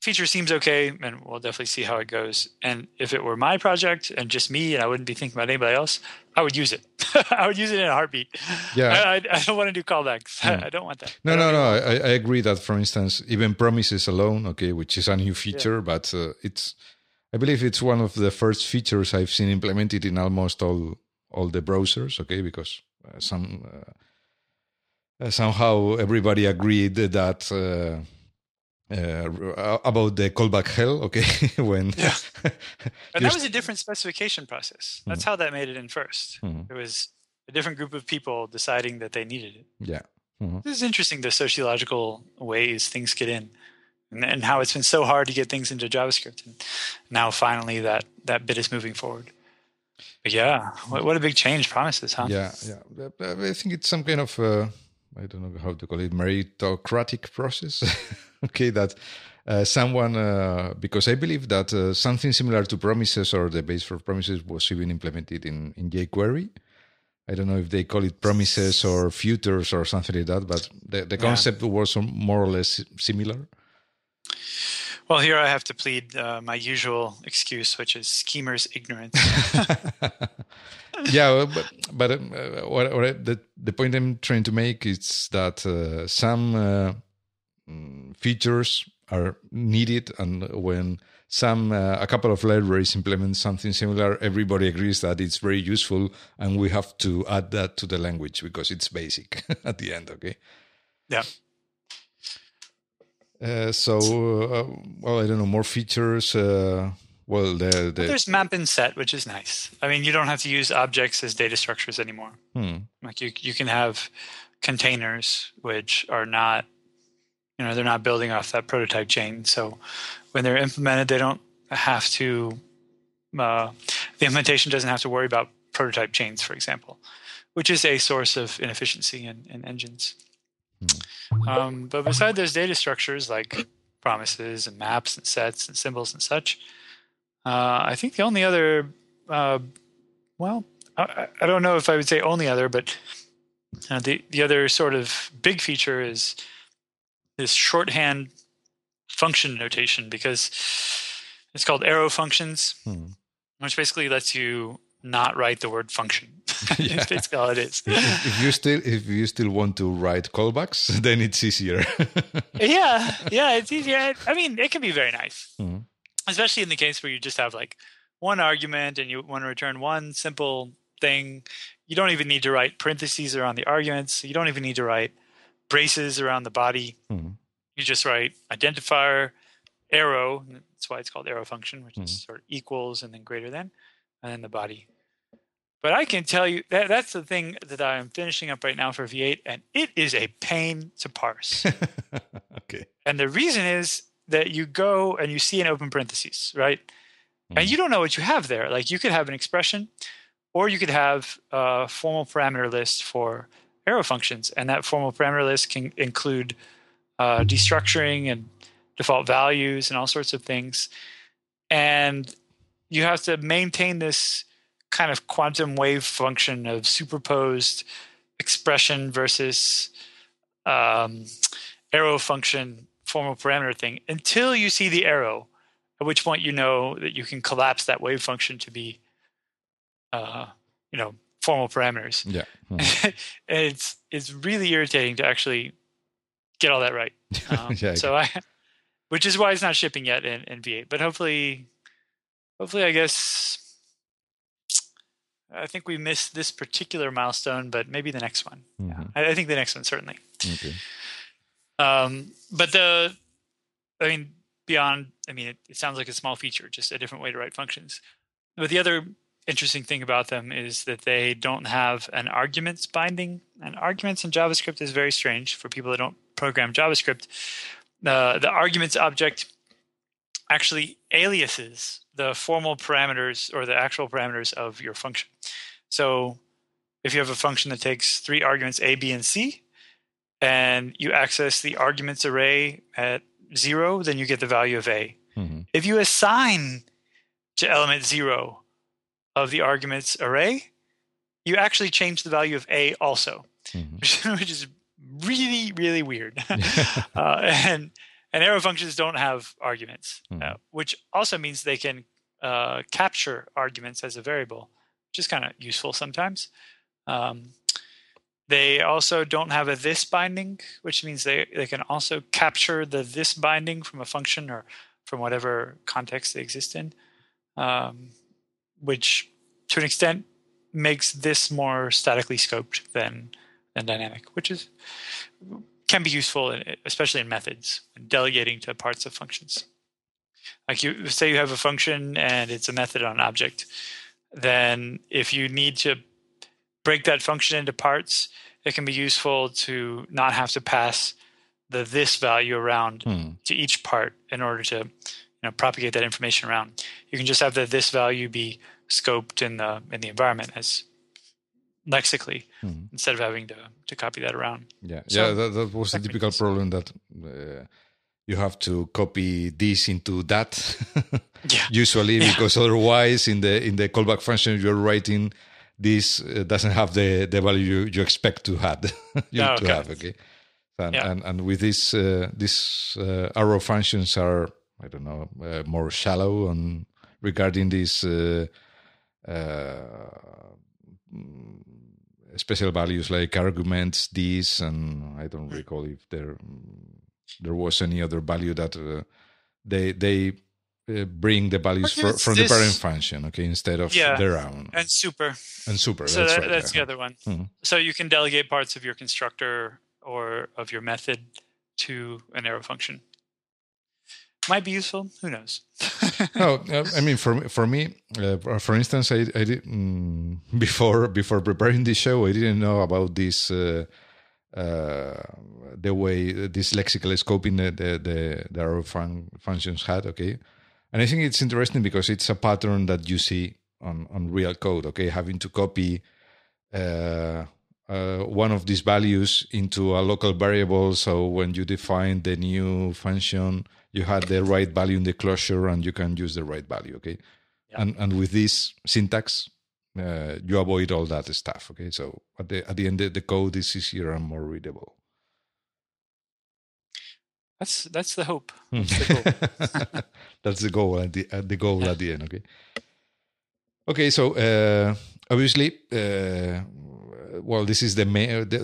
feature seems okay, and we'll definitely see how it goes. And if it were my project and just me, and I wouldn't be thinking about anybody else, I would use it. I would use it in a heartbeat. Yeah, I, I, don't want to do callbacks. I don't want that. No, no, no. I, I, agree that, for instance, even promises alone, okay, which is a new feature, yeah. but uh, it's, I believe it's one of the first features I've seen implemented in almost all all the browsers, okay, because uh, some. Uh, uh somehow everybody agreed that uh, uh, about the callback hell okay when yeah and that was a different specification process that's mm-hmm. how that made it in 1st mm-hmm. it was a different group of people deciding that they needed it yeah mm-hmm. this is interesting the sociological ways things get in and, and, how it's been so hard to get things into javascript and now finally that that bit is moving forward but yeah what, what a big change promises huh yeah yeah i think it's some kind of uh, i don't know how to call it meritocratic process okay that uh, someone uh, because I believe that uh, something similar to promises or the base for promises was even implemented in in jQuery. I don't know if they call it promises or futures or something like that, but the, the concept yeah. was more or less similar. Well, here I have to plead uh, my usual excuse, which is schemers' ignorance. yeah, but, but uh, what, what the, the point I'm trying to make is that uh, some Mm, features are needed and when some uh, a couple of libraries implement something similar everybody agrees that it's very useful and we have to add that to the language because it's basic at the end okay yeah uh, so uh, well i don't know more features uh, well the, the well, there's map and set which is nice i mean you don't have to use objects as data structures anymore hmm. like you you can have containers which are not you know they're not building off that prototype chain so when they're implemented they don't have to uh, the implementation doesn't have to worry about prototype chains for example which is a source of inefficiency in, in engines. Um, but beside those data structures like promises and maps and sets and symbols and such uh, i think the only other uh, well I, I, don't know if i would say only other but uh, the, the other sort of big feature is this shorthand function notation because it's called arrow functions, hmm. which basically lets you not write the word function. yeah. it's all it is. If, you still if you still want to write callbacks, then it's easier. yeah, yeah, it's easier. I mean, it can be very nice, hmm. especially in the case where you just have like one argument and you want to return one simple thing. You don't even need to write parentheses around the arguments. You don't even need to write braces around the body. Mm-hmm. You just write identifier arrow. That's why it's called arrow function, which mm-hmm. is sort of equals and then greater than, and then the body. But I can tell you that that's the thing that I'm finishing up right now for V8, and it is a pain to parse. okay. And the reason is that you go and you see an open parentheses, right? Mm-hmm. And you don't know what you have there. Like you could have an expression, or you could have a formal parameter list for arrow functions, and that formal parameter list can include uh, destructuring and default values and all sorts of things. And you have to maintain this kind of quantum wave function of superposed expression versus um, arrow function formal parameter thing until you see the arrow, at which point you know that you can collapse that wave function to be, uh, you know, formal parameters. Yeah. Hmm. it's it's really irritating to actually get all that right. Um, yeah, so I, which is why it's not shipping yet in, in V8. But hopefully, hopefully, I guess I think we missed this particular milestone, but maybe the next one. Mhm. Yeah, I, I think the next one certainly. Okay. Um, but the, I mean, beyond, I mean, it, it sounds like a small feature, just a different way to write functions. But the other interesting thing about them is that they don't have an arguments binding. And arguments in JavaScript is very strange for people that don't program JavaScript. Uh, the arguments object actually aliases the formal parameters or the actual parameters of your function. So if you have a function that takes three arguments, A, B, and C, and you access the arguments array at zero, then you get the value of A. Mhm. If you assign to element zero of the arguments array, you actually change the value of A also, Mhm. which is really, really weird. uh, and and arrow functions don't have arguments, uh, Mhm. which also means they can uh, capture arguments as a variable, which is kind of useful sometimes. Um, they also don't have a this binding, which means they, they can also capture the this binding from a function or from whatever context they exist in, um, which to an extent makes this more statically scoped than than dynamic, which is can be useful, in- especially in methods, when delegating to parts of functions. Like you say, you have a function and it's a method on an object. Then, if you need to break that function into parts, it can be useful to not have to pass the this value around Hmm. to each part in order to you know propagate that information around. You can just have the this value be scoped in the in the environment as lexically Mhm. instead of having to to copy that around. Yeah, So- yeah, that, that was a that typical problem that uh, you have to copy this into that Yeah. usually Yeah. because otherwise in the in the callback function you're writing this uh, doesn't have the the value you, you expect to have you Oh, to okay. have okay and Yeah. and, and with this uh, these uh, arrow functions are I don't know uh, more shallow on regarding this uh, special values like arguments these and I don't recall if there there was any other value that uh, they they uh, bring the values Arguments from the parent function okay instead of Yeah. their own And super. and super So that's that, right that's the other one. Mhm. So you can delegate parts of your constructor or of your method to an arrow function. Might be useful. Who knows? no, I mean for for me, uh, for instance, I I did mm, before before preparing this show, I didn't know about this uh, uh, the way this lexical scoping the the the, the fun- functions had. Okay, and I think it's interesting because it's a pattern that you see on on real code. Okay, having to copy. Uh, uh, one of these values into a local variable. So when you define the new function, you had the right value in the closure, and you can use the right value. Okay, Yeah. and and with this syntax, uh, you avoid all that stuff. Okay, so at the at the end, the, the code is easier and more readable. That's that's the hope. That's the goal. That's the goal at the at the goal at the end. Okay. Okay, so uh, obviously, uh, well, this is the main. The,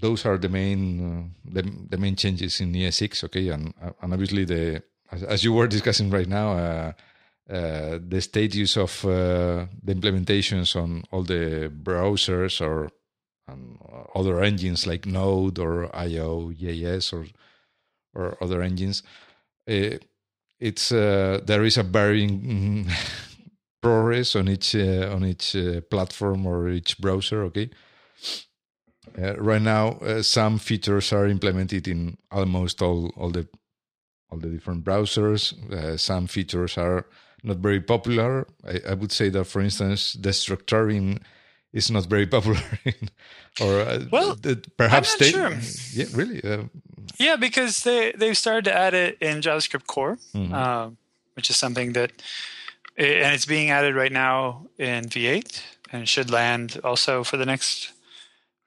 those are the main uh, the, the main changes in ES6. Okay, and and obviously the as, as you were discussing right now, uh, uh, the status of uh, the implementations on all the browsers or um, other engines like Node or IO, JS or or other engines. Uh, it's uh, there is a varying progress on each uh, on each uh, platform or each browser. Okay. Uh, right now, uh, some features are implemented in almost all all the all the different browsers. Uh, some features are not very popular. I, I would say that, for instance, destructuring is not very popular. In, or uh, Well, perhaps not they, sure. yeah, really. Uh, yeah, because they they've started to add it in JavaScript core, Mhm. uh, which is something that, and it's being added right now in V8, and should land also for the next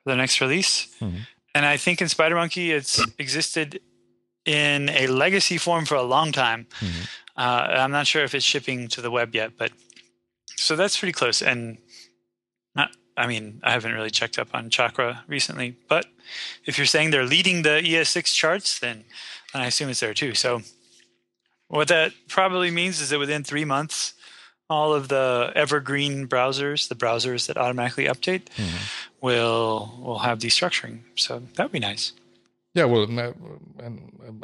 for the next release. Mhm. And I think in SpiderMonkey, it's existed in a legacy form for a long time. Mhm. Uh, I'm not sure if it's shipping to the web yet, but so that's pretty close. And not, I mean, I haven't really checked up on Chakra recently, but if you're saying they're leading the ES6 charts, then, then I assume it's there too. So what that probably means is that within three months, all of the evergreen browsers, the browsers that automatically update, mm-hmm. will will have destructuring. So that would be nice. Yeah, well,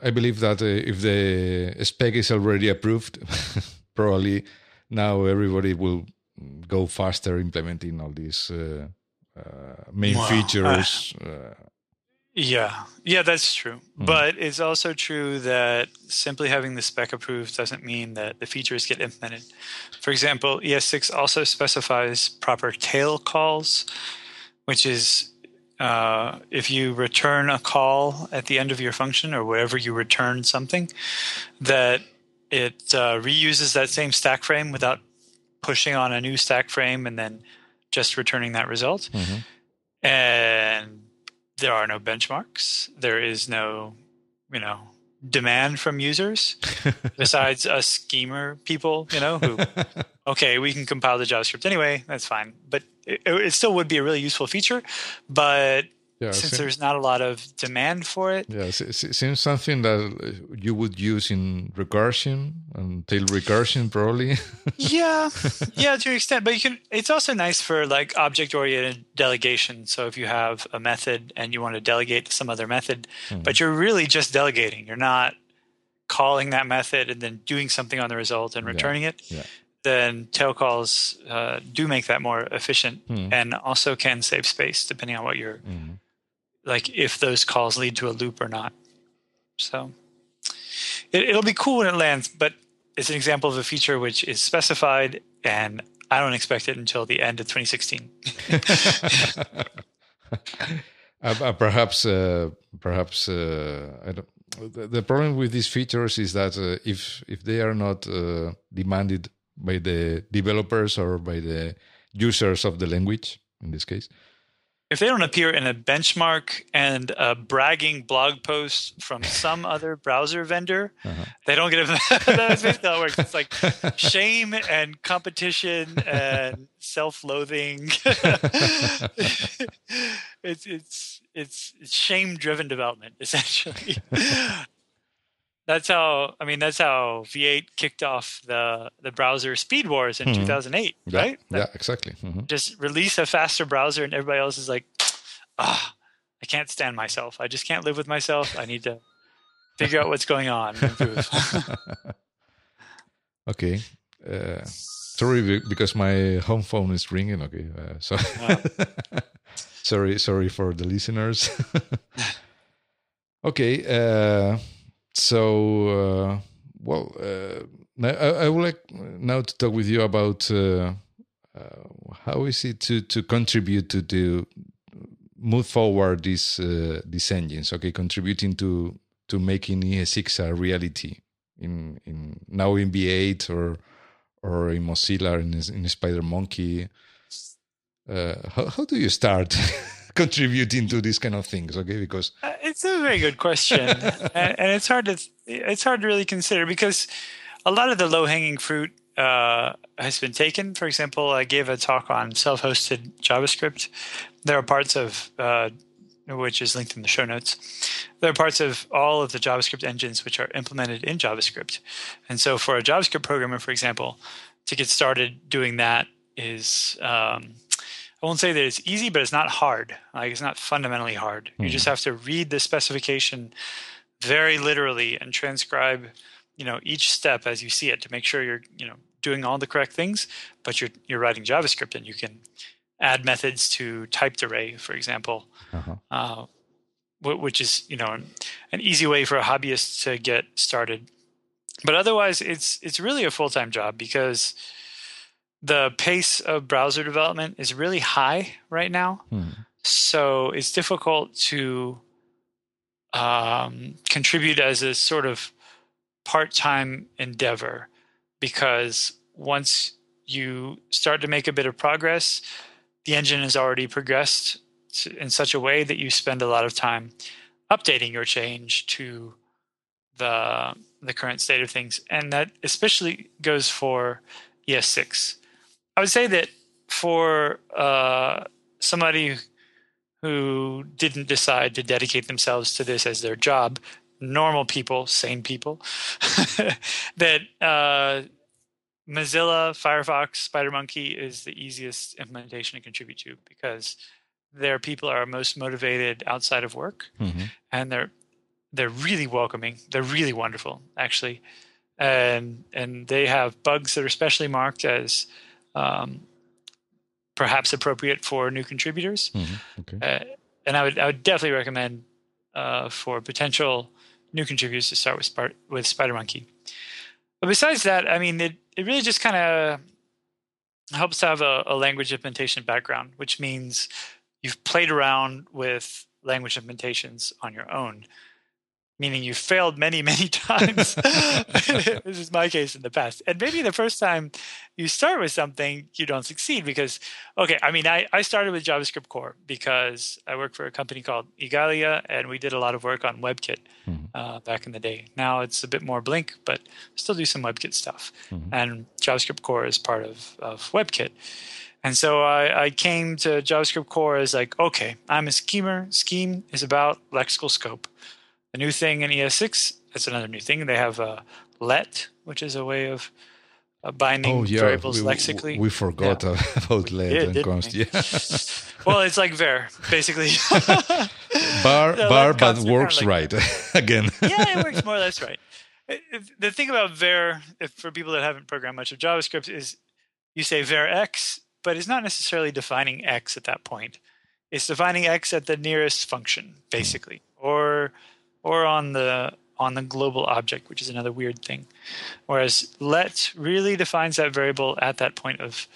I believe that uh, if the spec is already approved, probably now everybody will go faster implementing all these uh, uh, main features. Uh, yeah, yeah, that's true. Mm. But it's also true that simply having the spec approved doesn't mean that the features get implemented. For example, ES6 also specifies proper tail calls, which is uh, if you return a call at the end of your function or wherever you return something, that it uh, reuses that same stack frame without pushing on a new stack frame and then just returning that result. Mm-hmm. And there are no benchmarks. There is no, you know, demand from users besides us schemer people, you know, who, okay, we can compile the JavaScript anyway. That's fine. But it, it still would be a really useful feature. But yeah, since seems, there's not a lot of demand for it. Yeah, it seems something that you would use in recursion and tail recursion probably. yeah, yeah, to an extent, but you can. It's also nice for like object-oriented delegation. So if you have a method and you want to delegate to some other method, mm-hmm. but you're really just delegating. You're not calling that method and then doing something on the result and returning yeah. it. Yeah. Then tail calls uh, do make that more efficient mm-hmm. and also can save space depending on what you're. Mm-hmm like if those calls lead to a loop or not. So it, will be cool when it lands, but it's an example of a feature which is specified, and I don't expect it until the end of 2016. uh, perhaps, uh, perhaps uh. The, the, problem with these features is that uh, if if they are not uh, demanded by the developers or by the users of the language, in this case, if they don't appear in a benchmark and a bragging blog post from some other browser vendor, uh-huh. they don't get it. That's basically how it works. It's like shame and competition and self-loathing. it's it's it's shame driven development essentially that's how I mean that's how V8 kicked off the the browser speed wars in mm-hmm. 2008, yeah, right? Yeah, exactly. Mm-hmm. Just release a faster browser, and everybody else is like, ah, I can't stand myself. I just can't live with myself. I need to figure out what's going on. okay. Uh, sorry because my home phone is ringing. Okay, uh, so sorry, sorry for the listeners. okay. Uh, so, uh, well, uh, I, I, would like now to talk with you about uh, how is it to, to contribute to, to move forward these uh, these engines. Okay, contributing to to making ES6 a reality in in now in V8 or or in Mozilla in in SpiderMonkey. Uh, how, how do you start? contributing to these kind of things okay? Because uh, it's a very good question. And, and, it's hard to it's hard to really consider because a lot of the low hanging fruit uh, has been taken. For example i gave a talk on self-hosted javascript. There are parts of uh, which is linked in the show notes. There are parts of all of the javascript engines which are implemented in javascript. And so for a javascript programmer for example to get started doing that is um, I won't say that it's easy, but it's not hard. Like it's not fundamentally hard. Mm. You just hmm. have to read the specification very literally and transcribe, you know, each step as you see it to make sure you're, you know, doing all the correct things. But you're you're writing JavaScript and you can add methods to typed array, for example, uh-huh. uh, which is you know an easy way for a hobbyist to get started. But otherwise, it's it's really a full time job because the pace of browser development is really high right now. Hmm. So it's difficult to um, contribute as a sort of part time endeavor because once you start to make a bit of progress, the engine has already progressed in such a way that you spend a lot of time updating your change to the the current state of things, and that especially goes for ES6 I would say that for uh, somebody who didn't decide to dedicate themselves to this as their job, normal people, sane people, that uh, Mozilla, Firefox, SpiderMonkey is the easiest implementation to contribute to because their people are most motivated outside of work, hmm and they're they're really welcoming. They're really wonderful, actually, and and they have bugs that are specially marked as um, perhaps appropriate for new contributors. hmm Okay. Uh, and I would I would definitely recommend uh, for potential new contributors to start with Spart- with SpiderMonkey. But besides that, I mean, it it really just kind of helps to have a, a language implementation background, which means you've played around with language implementations on your own meaning you failed many many times this is my case in the past and maybe the first time you start with something you don't succeed because okay i mean i, I started with javascript core because i work for a company called igalia and we did a lot of work on webkit Mhm. uh, back in the day now it's a bit more blink but still do some webkit stuff Mhm. and javascript core is part of, of webkit and so I, I came to JavaScript core as like, okay, I'm a schemer. Scheme is about lexical scope. The new thing in ES6, that's another new thing. They have a let, which is a way of uh, binding Oh yeah, variables we, lexically. we forgot about let did, and const. we? Yeah, well, it's like var, basically. bar bar, but works kinda right again. yeah, it works more or less right. The thing about var, if for people that haven't programmed much of JavaScript, is you say var x, but it's not necessarily defining x at that point. It's defining x at the nearest function, basically, or or on the on the global object, which is another weird thing. Whereas let really defines that variable at that point of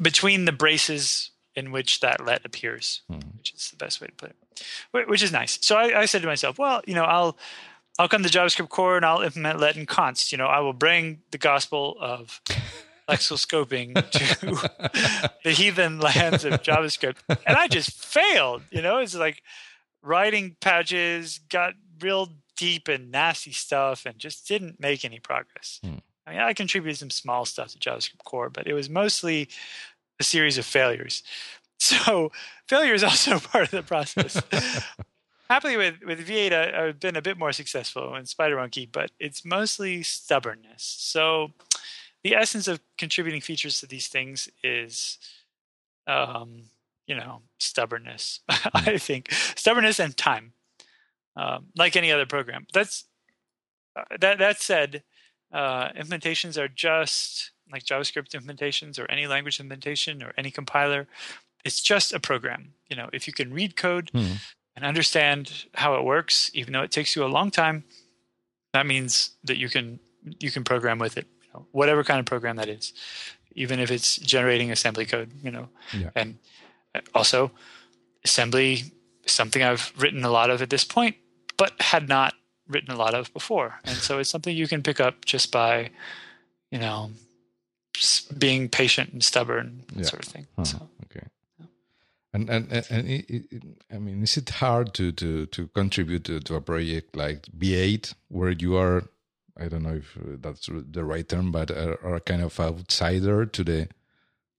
between the braces in which that let appears, Mhm. which is the best way to put it. Which is nice. So I, I said to myself, well, you know, I'll I'll come to JavaScript core and I'll implement let and const. You know, I will bring the gospel of lexical scoping to the heathen lands of JavaScript. And I just failed. You know, it's like writing patches, got real deep and nasty stuff, and just didn't make any progress. Hmm. I mean, I contributed some small stuff to JavaScript core, but it was mostly a series of failures. So failure is also part of the process. Happily with, with V8, I, I've been a bit more successful in SpiderMonkey, but it's mostly stubbornness. So the essence of contributing features to these things is, um, you know, stubbornness. I think stubbornness and time, um, like any other program. That's uh, that. That said, uh, implementations are just like JavaScript implementations or any language implementation or any compiler. It's just a program. You know, if you can read code Mhm. and understand how it works, even though it takes you a long time, that means that you can you can program with it, you know, whatever kind of program that is, even if it's generating assembly code. You know, Yeah. and also assembly is something I've written a lot of at this point, but had not written a lot of before, and so it's something you can pick up just by, you know, being patient and stubborn, Yeah. sort of thing. Uh-huh. So. Okay. And and and, and it, it, I mean, is it hard to to to contribute to, to a project like V8 where you are? I don't know if that's the right term, but are, are kind of outsider to the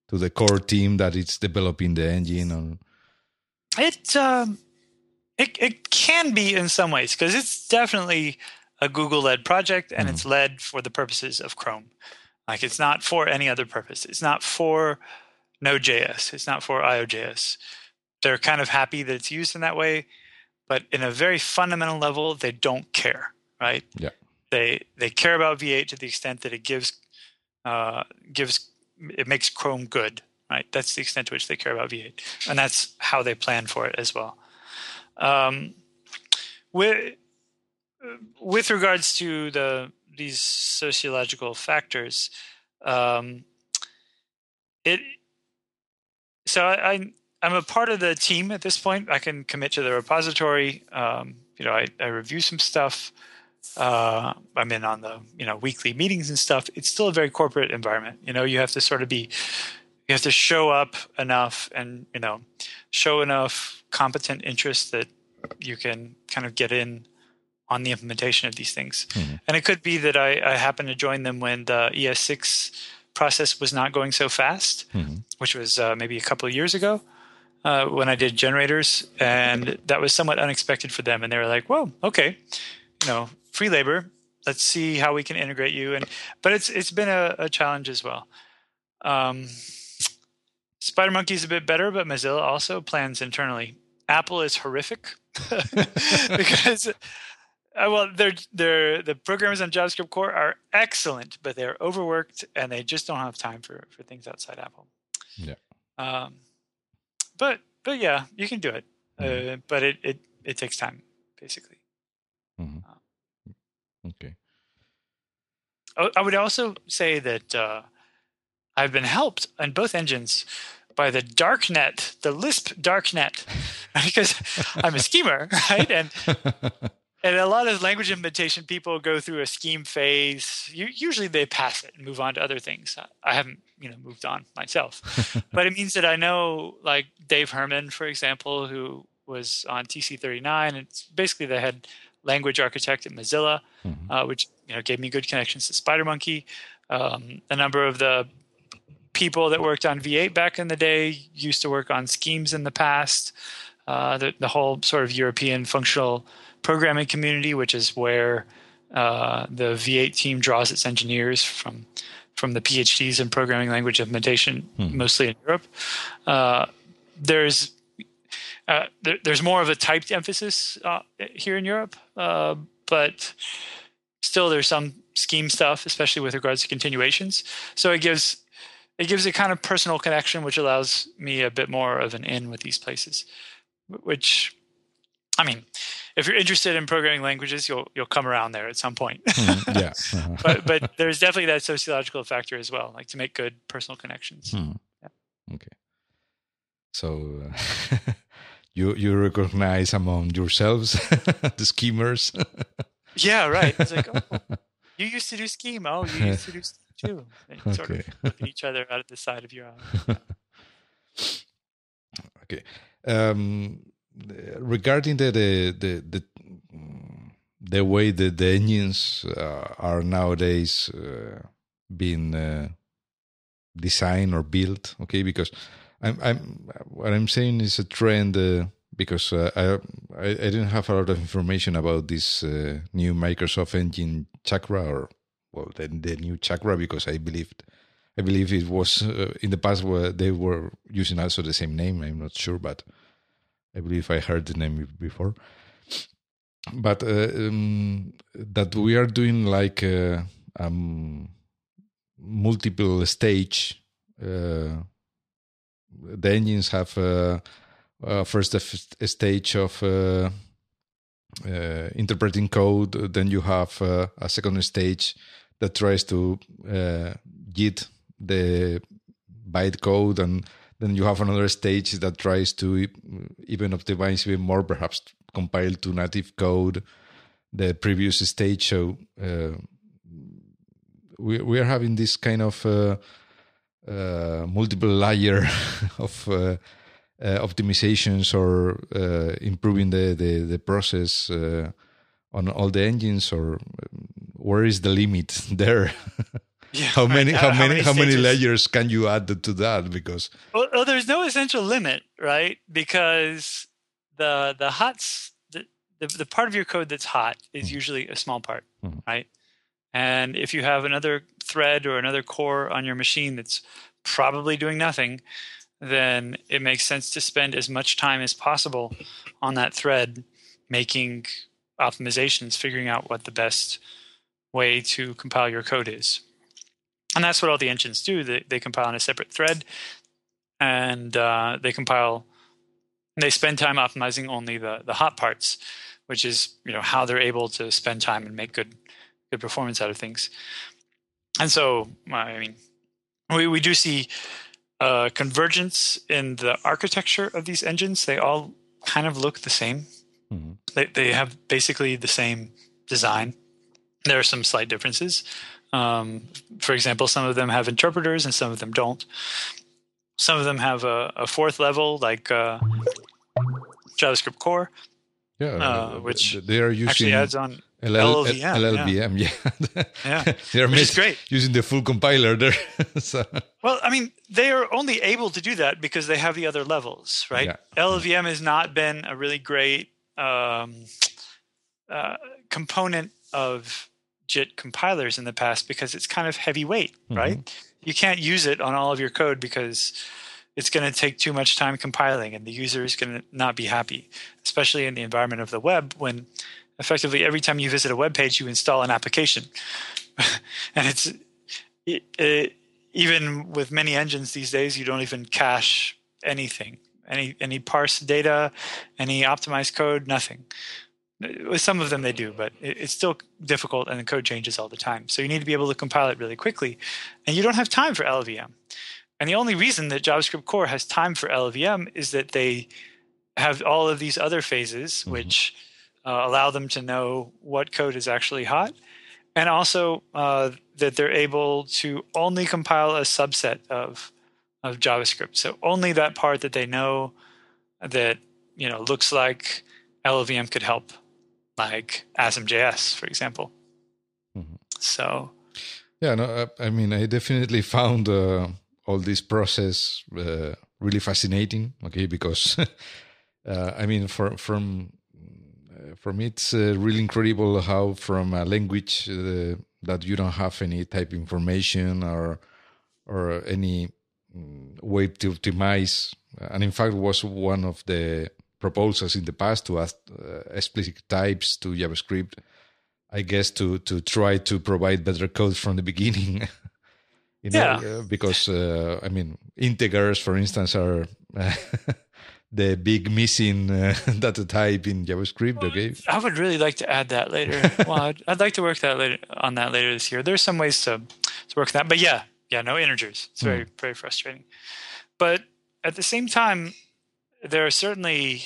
to the core team that is developing the engine. Or It um, it it can be in some ways because it's definitely a Google led project and Mhm. it's led for the purposes of Chrome. Like it's not for any other purpose. It's not for Node.js. It's not for IOJS. They're kind of happy that it's used in that way, but in a very fundamental level, they don't care. Right? Yeah. They they care about V8 to the extent that it gives uh, gives it makes Chrome good. Right? That's the extent to which they care about V8, and that's how they plan for it as well. Um, with with regards to the these sociological factors, um, it so I, I I'm a part of the team at this point. I can commit to the repository. Um, you know, I, I review some stuff. Uh, I'm in on the you know weekly meetings and stuff. It's still a very corporate environment. You know, you have to sort of be you have to show up enough and you know show enough competent interest that you can kind of get in on the implementation of these things. Mhm. And it could be that I, I happened to join them when the ES6 process was not going so fast, Mhm. which was uh, maybe a couple of years ago uh, when I did generators. And that was somewhat unexpected for them. And they were like, whoa, okay, you know, free labor. let's see how we can integrate you. And but it's it's been a, a challenge as well. Um, SpiderMonkey is a bit better, but Mozilla also plans internally. Apple is horrific because uh, well, they're they're the programmers on JavaScript core are excellent, but they're overworked and they just don't have time for for things outside Apple. Yeah. Um, but but yeah, you can do it, Mhm. uh, but it, it it takes time, basically. Mhm. Okay. I would also say that uh, I've been helped on both engines by the darknet, the Lisp darknet, because I'm a schemer, right? And and a lot of language implementation people go through a scheme phase. Usually they pass it and move on to other things. I haven't, you know, moved on myself, but it means that I know, like Dave Herman, for example, who was on TC39, and it's basically the head language architect at Mozilla, Mhm. uh, which you know gave me good connections to SpiderMonkey. Um, a number of the people that worked on V8 back in the day used to work on schemes in the past. Uh, the, the whole sort of European functional programming community, which is where uh, the V8 team draws its engineers from from the PhDs in programming language implementation, Hmm. mostly in Europe. Uh, there's uh, there, there's more of a typed emphasis uh, here in Europe, uh, but still there's some scheme stuff, especially with regards to continuations. So it gives it gives a kind of personal connection, which allows me a bit more of an in with these places. Which, I mean, if you're interested in programming languages, you'll you'll come around there at some point. Mhm. Yeah. Uh-huh. but but there's definitely that sociological factor as well, like to make good personal connections. Hmm. Yeah. Okay. So uh, you you recognize among yourselves the schemers. Yeah, right. It's like, oh, you used to do scheme. Oh, you used to do scheme too. And you sort Okay. of look at each other out of the side of your eye. okay. Um, regarding the the the the, the way that the engines uh, are nowadays uh, being uh, designed or built, okay, because I'm I'm what I'm saying is a trend uh, because uh, I, I didn't have a lot of information about this uh, new Microsoft engine Chakra or well the, the new Chakra because I believed I believe it was uh, in the past where they were using also the same name. I'm not sure, but I believe I heard the name before. But uh, um, that we are doing like uh, um, multiple stage. The engines have uh, uh, first stage of uh, uh, interpreting code. Then you have uh, a second stage that tries to uh, JIT the byte code and then you have another stage that tries to even optimize even more perhaps compile to native code the previous stage so we, we are having this kind of multiple layer of uh, uh, optimizations or uh, improving the, the, the process uh, on all the engines or um, where is the limit there Yeah, how right. many how, many how many stages? layers can you add to that because Well, well, there's no essential limit, right? Because the the hot the, the the part of your code that's hot is Mhm. usually a small part, Mhm. right? And if you have another thread or another core on your machine that's probably doing nothing, then it makes sense to spend as much time as possible on that thread making optimizations, figuring out what the best way to compile your code is. And that's what all the engines do. They, they compile on a separate thread and uh, they compile and they spend time optimizing only the, the hot parts, which is you know how they're able to spend time and make good good performance out of things. And so I mean we, we do see uh, convergence in the architecture of these engines. They all kind of look the same. Mhm. They they have basically the same design. There are some slight differences. Um, for example, some of them have interpreters and some of them don't. Some of them have a, a fourth level, like uh, JavaScript Core, yeah Uh, which they are using actually adds on. LL, LLVM, yeah. LLVM yeah, Yeah, they are which is mis- great. using the full compiler there so, Well, I mean, they are only able to do that because they have the other levels, right? Yeah. LLVM has not been a really great um, uh, component of JIT compilers in the past because it's kind of heavyweight, mm-hmm. right? You can't use it on all of your code because it's going to take too much time compiling and the user is going to not be happy, especially in the environment of the web when effectively every time you visit a web page, you install an application. and it's it, it, even with many engines these days, you don't even cache anything, any any parse data, any optimized code, nothing. With some of them they do, but it, it's still difficult, and the code changes all the time. So you need to be able to compile it really quickly, and you don't have time for LLVM And the only reason that JavaScript Core has time for LLVM is that they have all of these other phases, mm-hmm. which uh, allow them to know what code is actually hot, and also uh, that they're able to only compile a subset of of JavaScript. So only that part that they know that you know looks like LLVM could help, like ASM.js, for example. Mm-hmm. So, yeah, no, uh, I mean, I definitely found uh, all this process uh, really fascinating. Okay, because uh, I mean, from from for me, it's uh, really incredible how from a language uh, that you don't have any type information or or any mm, way to optimize, and in fact was one of the proposals in the past to add uh, explicit types to JavaScript. I guess to to try to provide better code from the beginning. you know, yeah. because uh, I mean integers, for instance, are the big missing uh, data type in JavaScript. Okay, I would really like to add that later. well, I'd, I'd, like to work that later on that later this year. There's some ways to to work that, but yeah, yeah, no integers. It's very mm. very frustrating. But at the same time, there are certainly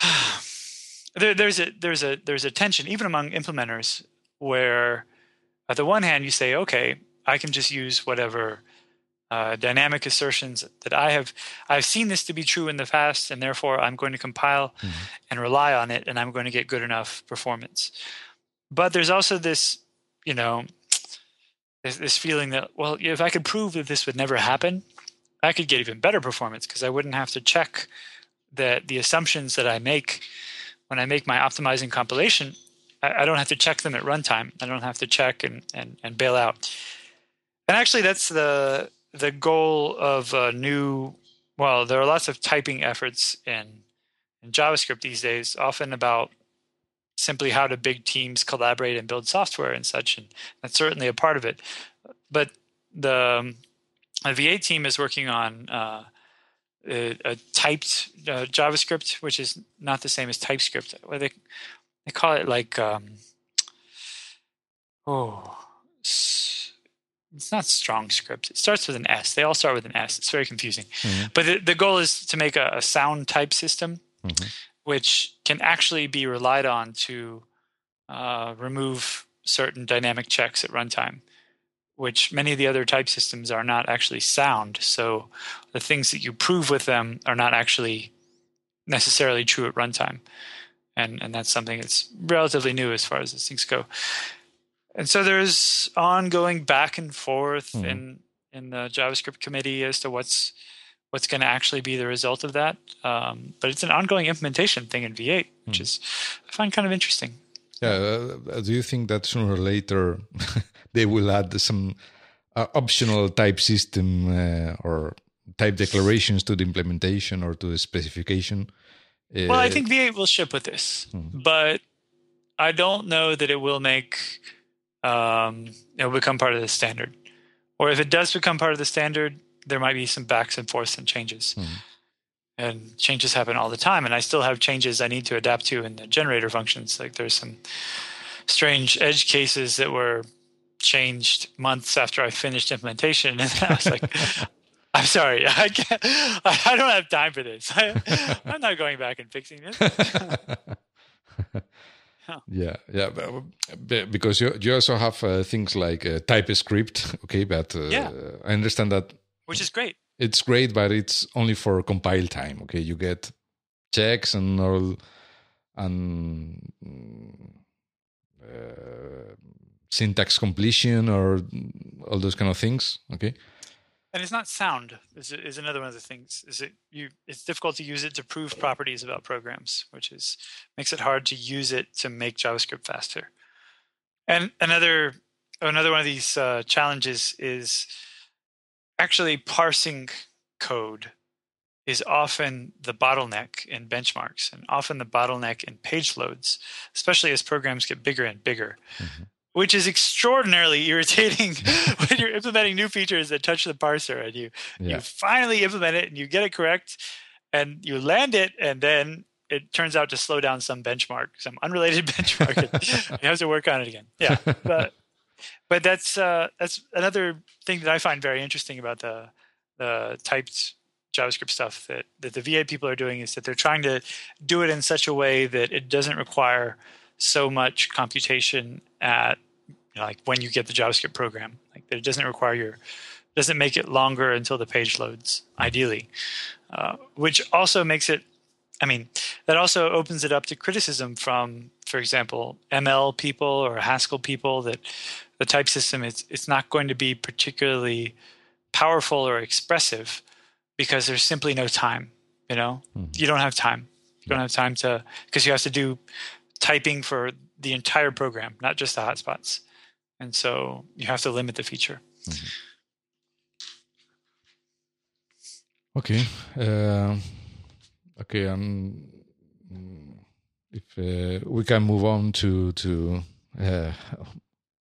there, there's a there's a there's a tension even among implementers where at the one hand you say okay I can just use whatever uh, dynamic assertions that I have I've seen this to be true in the past, and therefore I'm going to compile mm-hmm. and rely on it, and I'm going to get good enough performance. But there's also this, you know, this, this feeling that well, if I could prove that this would never happen, I could get even better performance because I wouldn't have to check that the assumptions that I make when I make my optimizing compilation, I, I don't have to check them at runtime. I don't have to check and, and, and bail out. And actually, that's the the goal of a new well there are lots of typing efforts in in javascript these days often about simply how do big teams collaborate and build software and such and that's certainly a part of it. But the, the v8 team is working on uh, a, a, typed uh, javascript which is not the same as typescript. Where they they call it like um, oh it's not strong script. It starts with an S. They all start with an S. It's very confusing. Mm-hmm. But the, the, goal is to make a, a sound type system, mm-hmm. which can actually be relied on to uh, remove certain dynamic checks at runtime, which many of the other type systems are not actually sound. So the things that you prove with them are not actually necessarily true at runtime. And, and that's something that's relatively new as far as these things go and so there's ongoing back and forth mm-hmm. in in the JavaScript committee as to what's what's going to actually be the result of that. Um, but it's an ongoing implementation thing in V8, which mm. is I find kind of interesting. Yeah, uh, do you think that sooner or later they will add some uh, optional type system uh, or type declarations to the implementation or to the specification? well, I uh, think V8 will ship with this, mm. but I don't know that it will make um, it'll become part of the standard. Or if it does become part of the standard, there might be some backs and forths and changes. Mm-hmm. And changes happen all the time. And I still have changes I need to adapt to in the generator functions. Like there's some strange edge cases that were changed months after I finished implementation. And I was like, I'm sorry, I can't, I don't have time for this. I, am not going back and fixing this. Yeah, yeah, because you you also have uh, things like uh, TypeScript, okay, but uh, yeah. I understand that, which is great. It's great, but it's only for compile time. Okay, you get checks and all, and uh, syntax completion or all those kind of things. Okay, and it's not sound is, is another one of the things is it you it's difficult to use it to prove properties about programs which is makes it hard to use it to make javascript faster And another another one of these uh, challenges is actually parsing code is often the bottleneck in benchmarks and often the bottleneck in page loads, especially as programs get bigger and bigger. Mm-hmm. Which is extraordinarily irritating when you're implementing new features that touch the parser and you yeah. you finally implement it and you get it correct and you land it and then it turns out to slow down some benchmark, some unrelated benchmark. you have to work on it again. Yeah, but but that's uh, that's another thing that I find very interesting about the the typed JavaScript stuff that, that the V8 people are doing is that they're trying to do it in such a way that it doesn't require so much computation at you know, like when you get the JavaScript program. Like that it doesn't require your doesn't make it longer until the page loads, ideally. Uh, which also makes it I mean, that also opens it up to criticism from, for example, ML people or Haskell people that the type system is it's not going to be particularly powerful or expressive because there's simply no time. You know, mm-hmm. you don't have time. You don't have time to because you have to do typing for the entire program, not just the hotspots, and so you have to limit the feature. Mm-hmm. Okay. Uh, okay. Um, if uh, we can move on to to uh,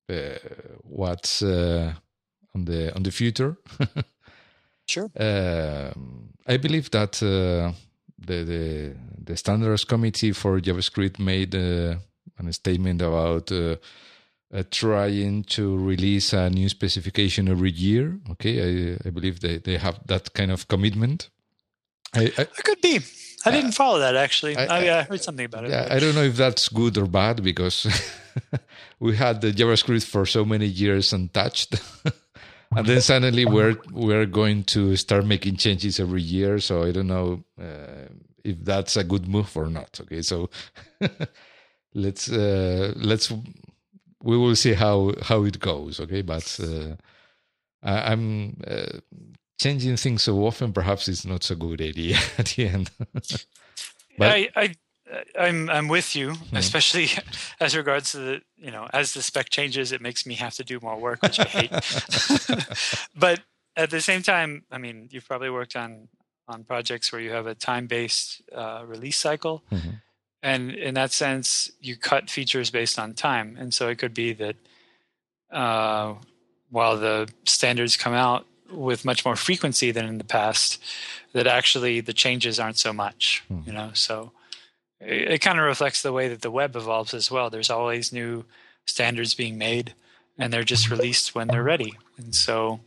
uh what's uh, on the on the future. sure. Um, I believe that uh, the, the the standards committee for JavaScript made a statement about uh, trying to release a new specification every year. Okay, I, I believe they, they have that kind of commitment. I, I, it could be. I didn't uh, follow that actually. I, I, I, heard something about it. Yeah, I don't know if that's good or bad because we had the JavaScript for so many years untouched. and then suddenly we're we're going to start making changes every year. So i don't know uh, if that's a good move or not. Okay. So let's uh, let's we will see how how it goes. Okay. But uh, I, am uh, changing things so often perhaps it's not a good idea at the end. But, I, I I'm I'm with you, mm-hmm. especially as regards to the you know as the spec changes, it makes me have to do more work, which I hate. but at the same time, I mean, you've probably worked on on projects where you have a time based uh, release cycle, mm-hmm. and in that sense, you cut features based on time, and so it could be that uh, while the standards come out with much more frequency than in the past, that actually the changes aren't so much, mm-hmm. you know, so it, it kind of reflects the way that the web evolves as well. There's always new standards being made, and they're just released when they're ready. And so,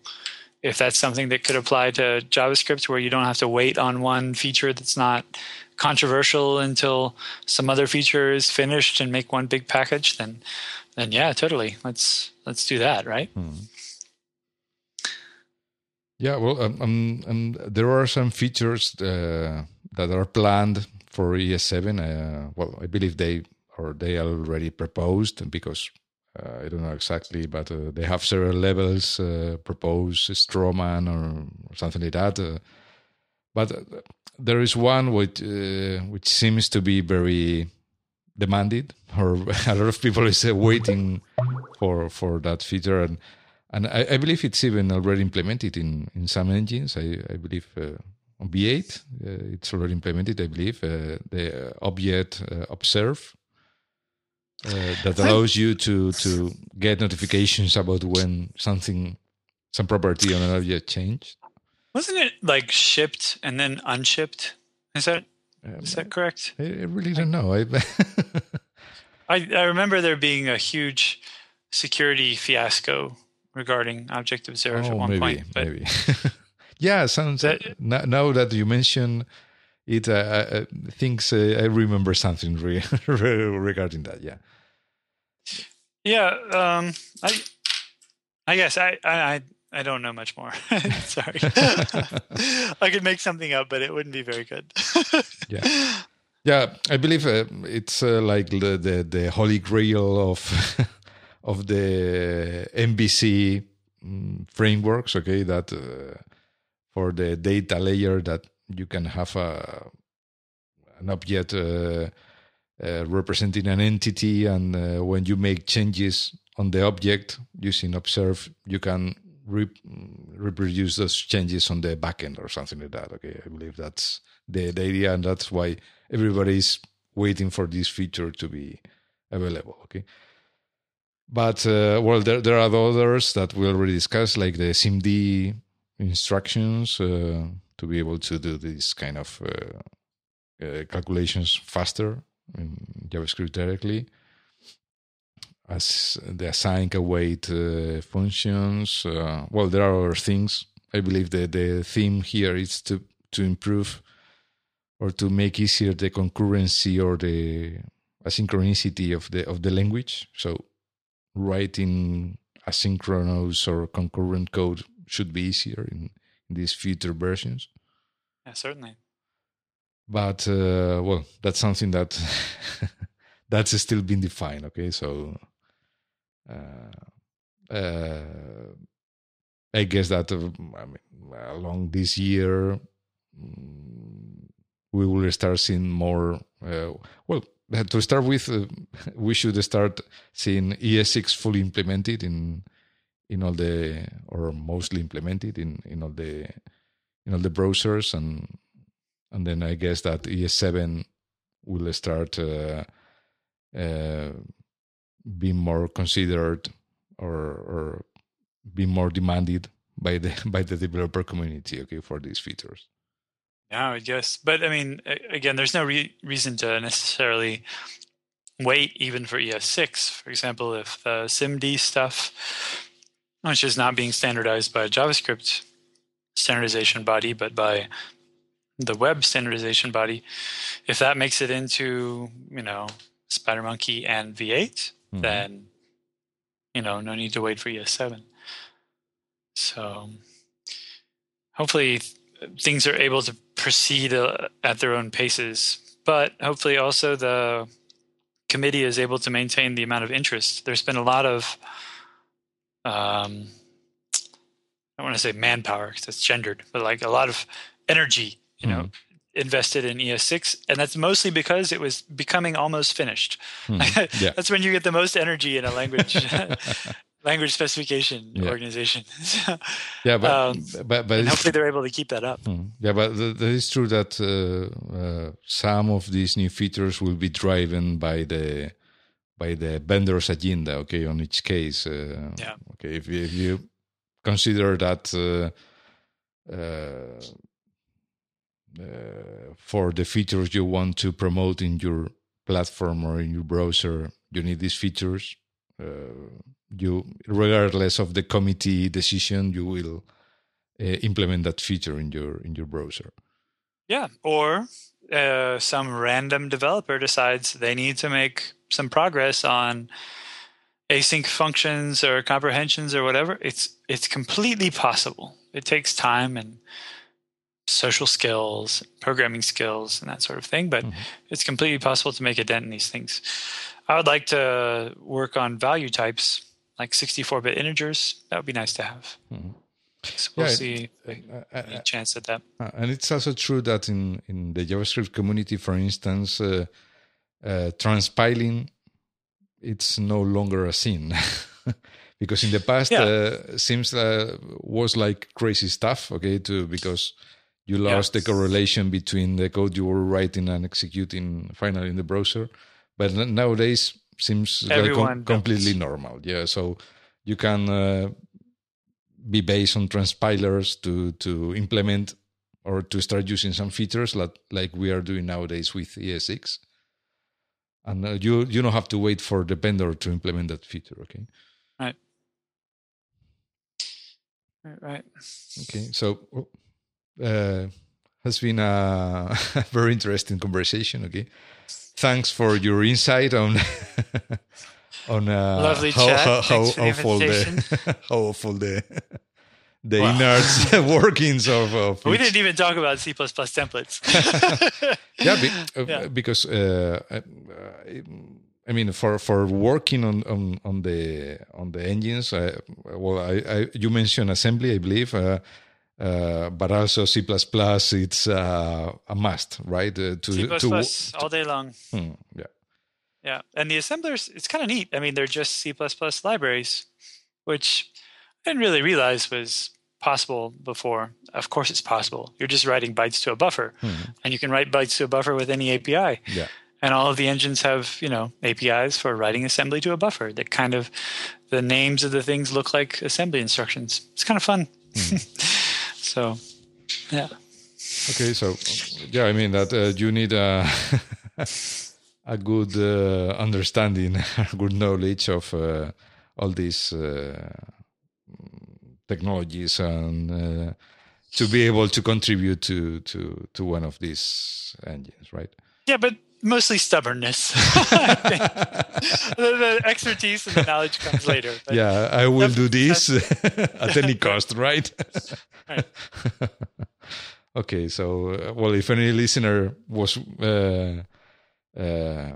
if that's something that could apply to JavaScript, where you don't have to wait on one feature that's not controversial until some other feature is finished and make one big package, then then yeah, totally. Let's let's do that, right? Hmm. Yeah, well, um, um, um, there are some features uh, that are planned for ES7. Uh, well, I believe they or they already proposed because uh, I don't know exactly, but uh, they have several levels uh, proposed, Strawman or, something like that. Uh, but uh, there is one which which seems to be very demanded, or a lot of people is waiting for for that feature, and and I, I, believe it's even already implemented in in some engines. I, I believe on V8. Uh, it's already implemented, I believe. Uh, the object uh, observe that allows you to to get notifications about when something, some property on an object changed. Wasn't it like shipped and then unshipped? Is that um, is that correct? I, I really don't know. I, I, I remember there being a huge security fiasco regarding Object Observe oh, at one maybe, point. But maybe. Yeah, sounds. That, now that you mention it, uh, uh, things uh, I remember something re- regarding that. Yeah. Yeah. Um, I. I guess I. I. I don't know much more. Sorry. I could make something up, but it wouldn't be very good. yeah. Yeah, I believe uh, it's uh, like the, the, the holy grail of of the MVC mm, frameworks. Okay, that uh, for the data layer that you can have a an object uh, uh, representing an entity, and uh, when you make changes on the object using observe, you can re- reproduce those changes on the backend or something like that. Okay, I believe that's the, the idea, and that's why everybody's waiting for this feature to be available. Okay. But uh, well, there, there are others that we already discussed, like the SIMD instructions uh, to be able to do these kind of uh, uh calculations faster in JavaScript directly as the async await uh, functions. Uh, well, there are other things. I believe that the theme here is to to improve or to make easier the concurrency or the asynchronicity of the of the language. So writing asynchronous or concurrent code should be easier in, in these future versions. Yeah, certainly. But uh, well, that's something that that's still being defined. Okay, so uh, uh, I guess that uh, I mean, along this year mm, we will start seeing more. well, to start with, we should start seeing ES6 fully implemented in in all the or mostly implemented in in all the in all the browsers and and then I guess that ES7 will start uh, uh, be more considered or or be more demanded by the by the developer community okay for these features. Yeah i guess. But i mean again there's no re- reason to necessarily wait even for es6 for example if the simd stuff which is not being standardized by a javascript standardization body but by the web standardization body if that makes it into you know spidermonkey and v8 mm-hmm. then you know no need to wait for ES7. So hopefully things are able to proceed uh, at their own paces, but hopefully also the committee is able to maintain the amount of interest. There's been a lot of um, I want to say manpower because it's gendered, but like a lot of energy, you know, mm-hmm invested in ES6, and that's mostly because it was becoming almost finished. Hmm. Yeah. that's when you get the most energy in a language language specification yeah. organization. yeah, but um, but, but hopefully they're able to keep that up. Hmm. Yeah, but it is true that uh, uh, some of these new features will be driven by the by the vendor's agenda. Okay, on each case. Uh, yeah. Okay, if you, if you consider that. Uh, uh, uh, for the features you want to promote in your platform or in your browser, you need these features. Uh, you, regardless of the committee decision, you will uh, implement that feature in your in your browser. Yeah, or uh, some random developer decides they need to make some progress on async functions or comprehensions or whatever. It's it's completely possible. It takes time and social skills, programming skills, and that sort of thing. But mm-hmm. it's completely possible to make a dent in these things. I would like to work on value types like 64-bit integers. That would be nice to have. Mm-hmm. So we'll yeah, see uh, uh, any chance at that. Uh, and it's also true that in, in the JavaScript community, for instance, uh, uh transpiling it's no longer a sin. because in the past yeah. uh, seems uh, was like crazy stuff okay to because you lost the correlation between the code you were writing and executing finally in the browser but nowadays seems like com- completely normal yeah so you can uh, be based on transpilers to to implement or to start using some features like like we are doing nowadays with ES6 and uh, you you don't have to wait for the vendor to implement that feature okay? Right. Right right. Okay so oh, uh, has been a very interesting conversation. Okay, thanks for your insight on on uh, lovely how, chat. How, how, awful the how awful the the wow. innards workings of, of we didn't even talk about C++ templates. yeah, be, uh, yeah, because uh, uh, I mean, for for working on on, on the on the engines, uh, well, I, I, you mentioned assembly, I believe. Uh, uh, but also C++, it's uh, a must, right? Uh, to, C++ to, all day long. Hmm, yeah. Yeah, and the assemblers, it's kind of neat. I mean, they're just C++ libraries, which I didn't really realize was possible before. Of course, it's possible. You're just writing bytes to a buffer, Hmm. and you can write bytes to a buffer with any API. Yeah. And all of the engines have, you know, APIs for writing assembly to a buffer. That kind of the names of the things look like assembly instructions. It's kind of fun. so, yeah. Okay, so yeah, I mean that uh, you need a a good uh, understanding, a good knowledge of uh, all these uh, technologies, and uh, to be able to contribute to to to one of these engines, right? Yeah, but mostly stubbornness. The, the expertise and the knowledge comes later. Yeah, I will do this at any cost, right? Right. okay, so uh, well, if any listener was uh, uh,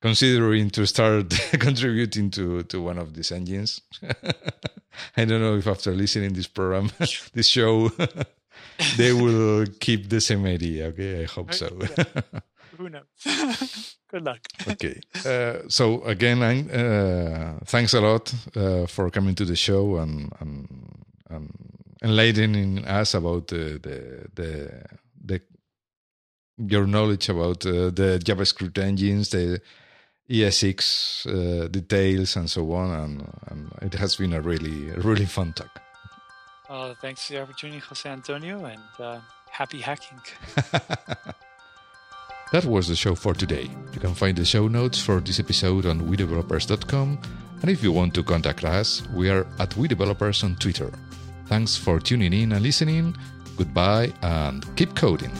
considering to start contributing to to one of these engines, I don't know if after listening this program, this show, they will keep the same idea. Okay, I hope so. Who knows? Good luck. okay. Uh, so again, uh, thanks a lot uh, for coming to the show and, and, and enlightening us about the the the, the your knowledge about uh, the JavaScript engines, the ESX uh, details, and so on. And, and it has been a really really fun talk. Uh, thanks for the opportunity, Jose Antonio, and uh, happy hacking. That was the show for today. You can find the show notes for this episode on WeDevelopers.com. And if you want to contact us, we are at WeDevelopers on Twitter. Thanks for tuning in and listening. Goodbye and keep coding.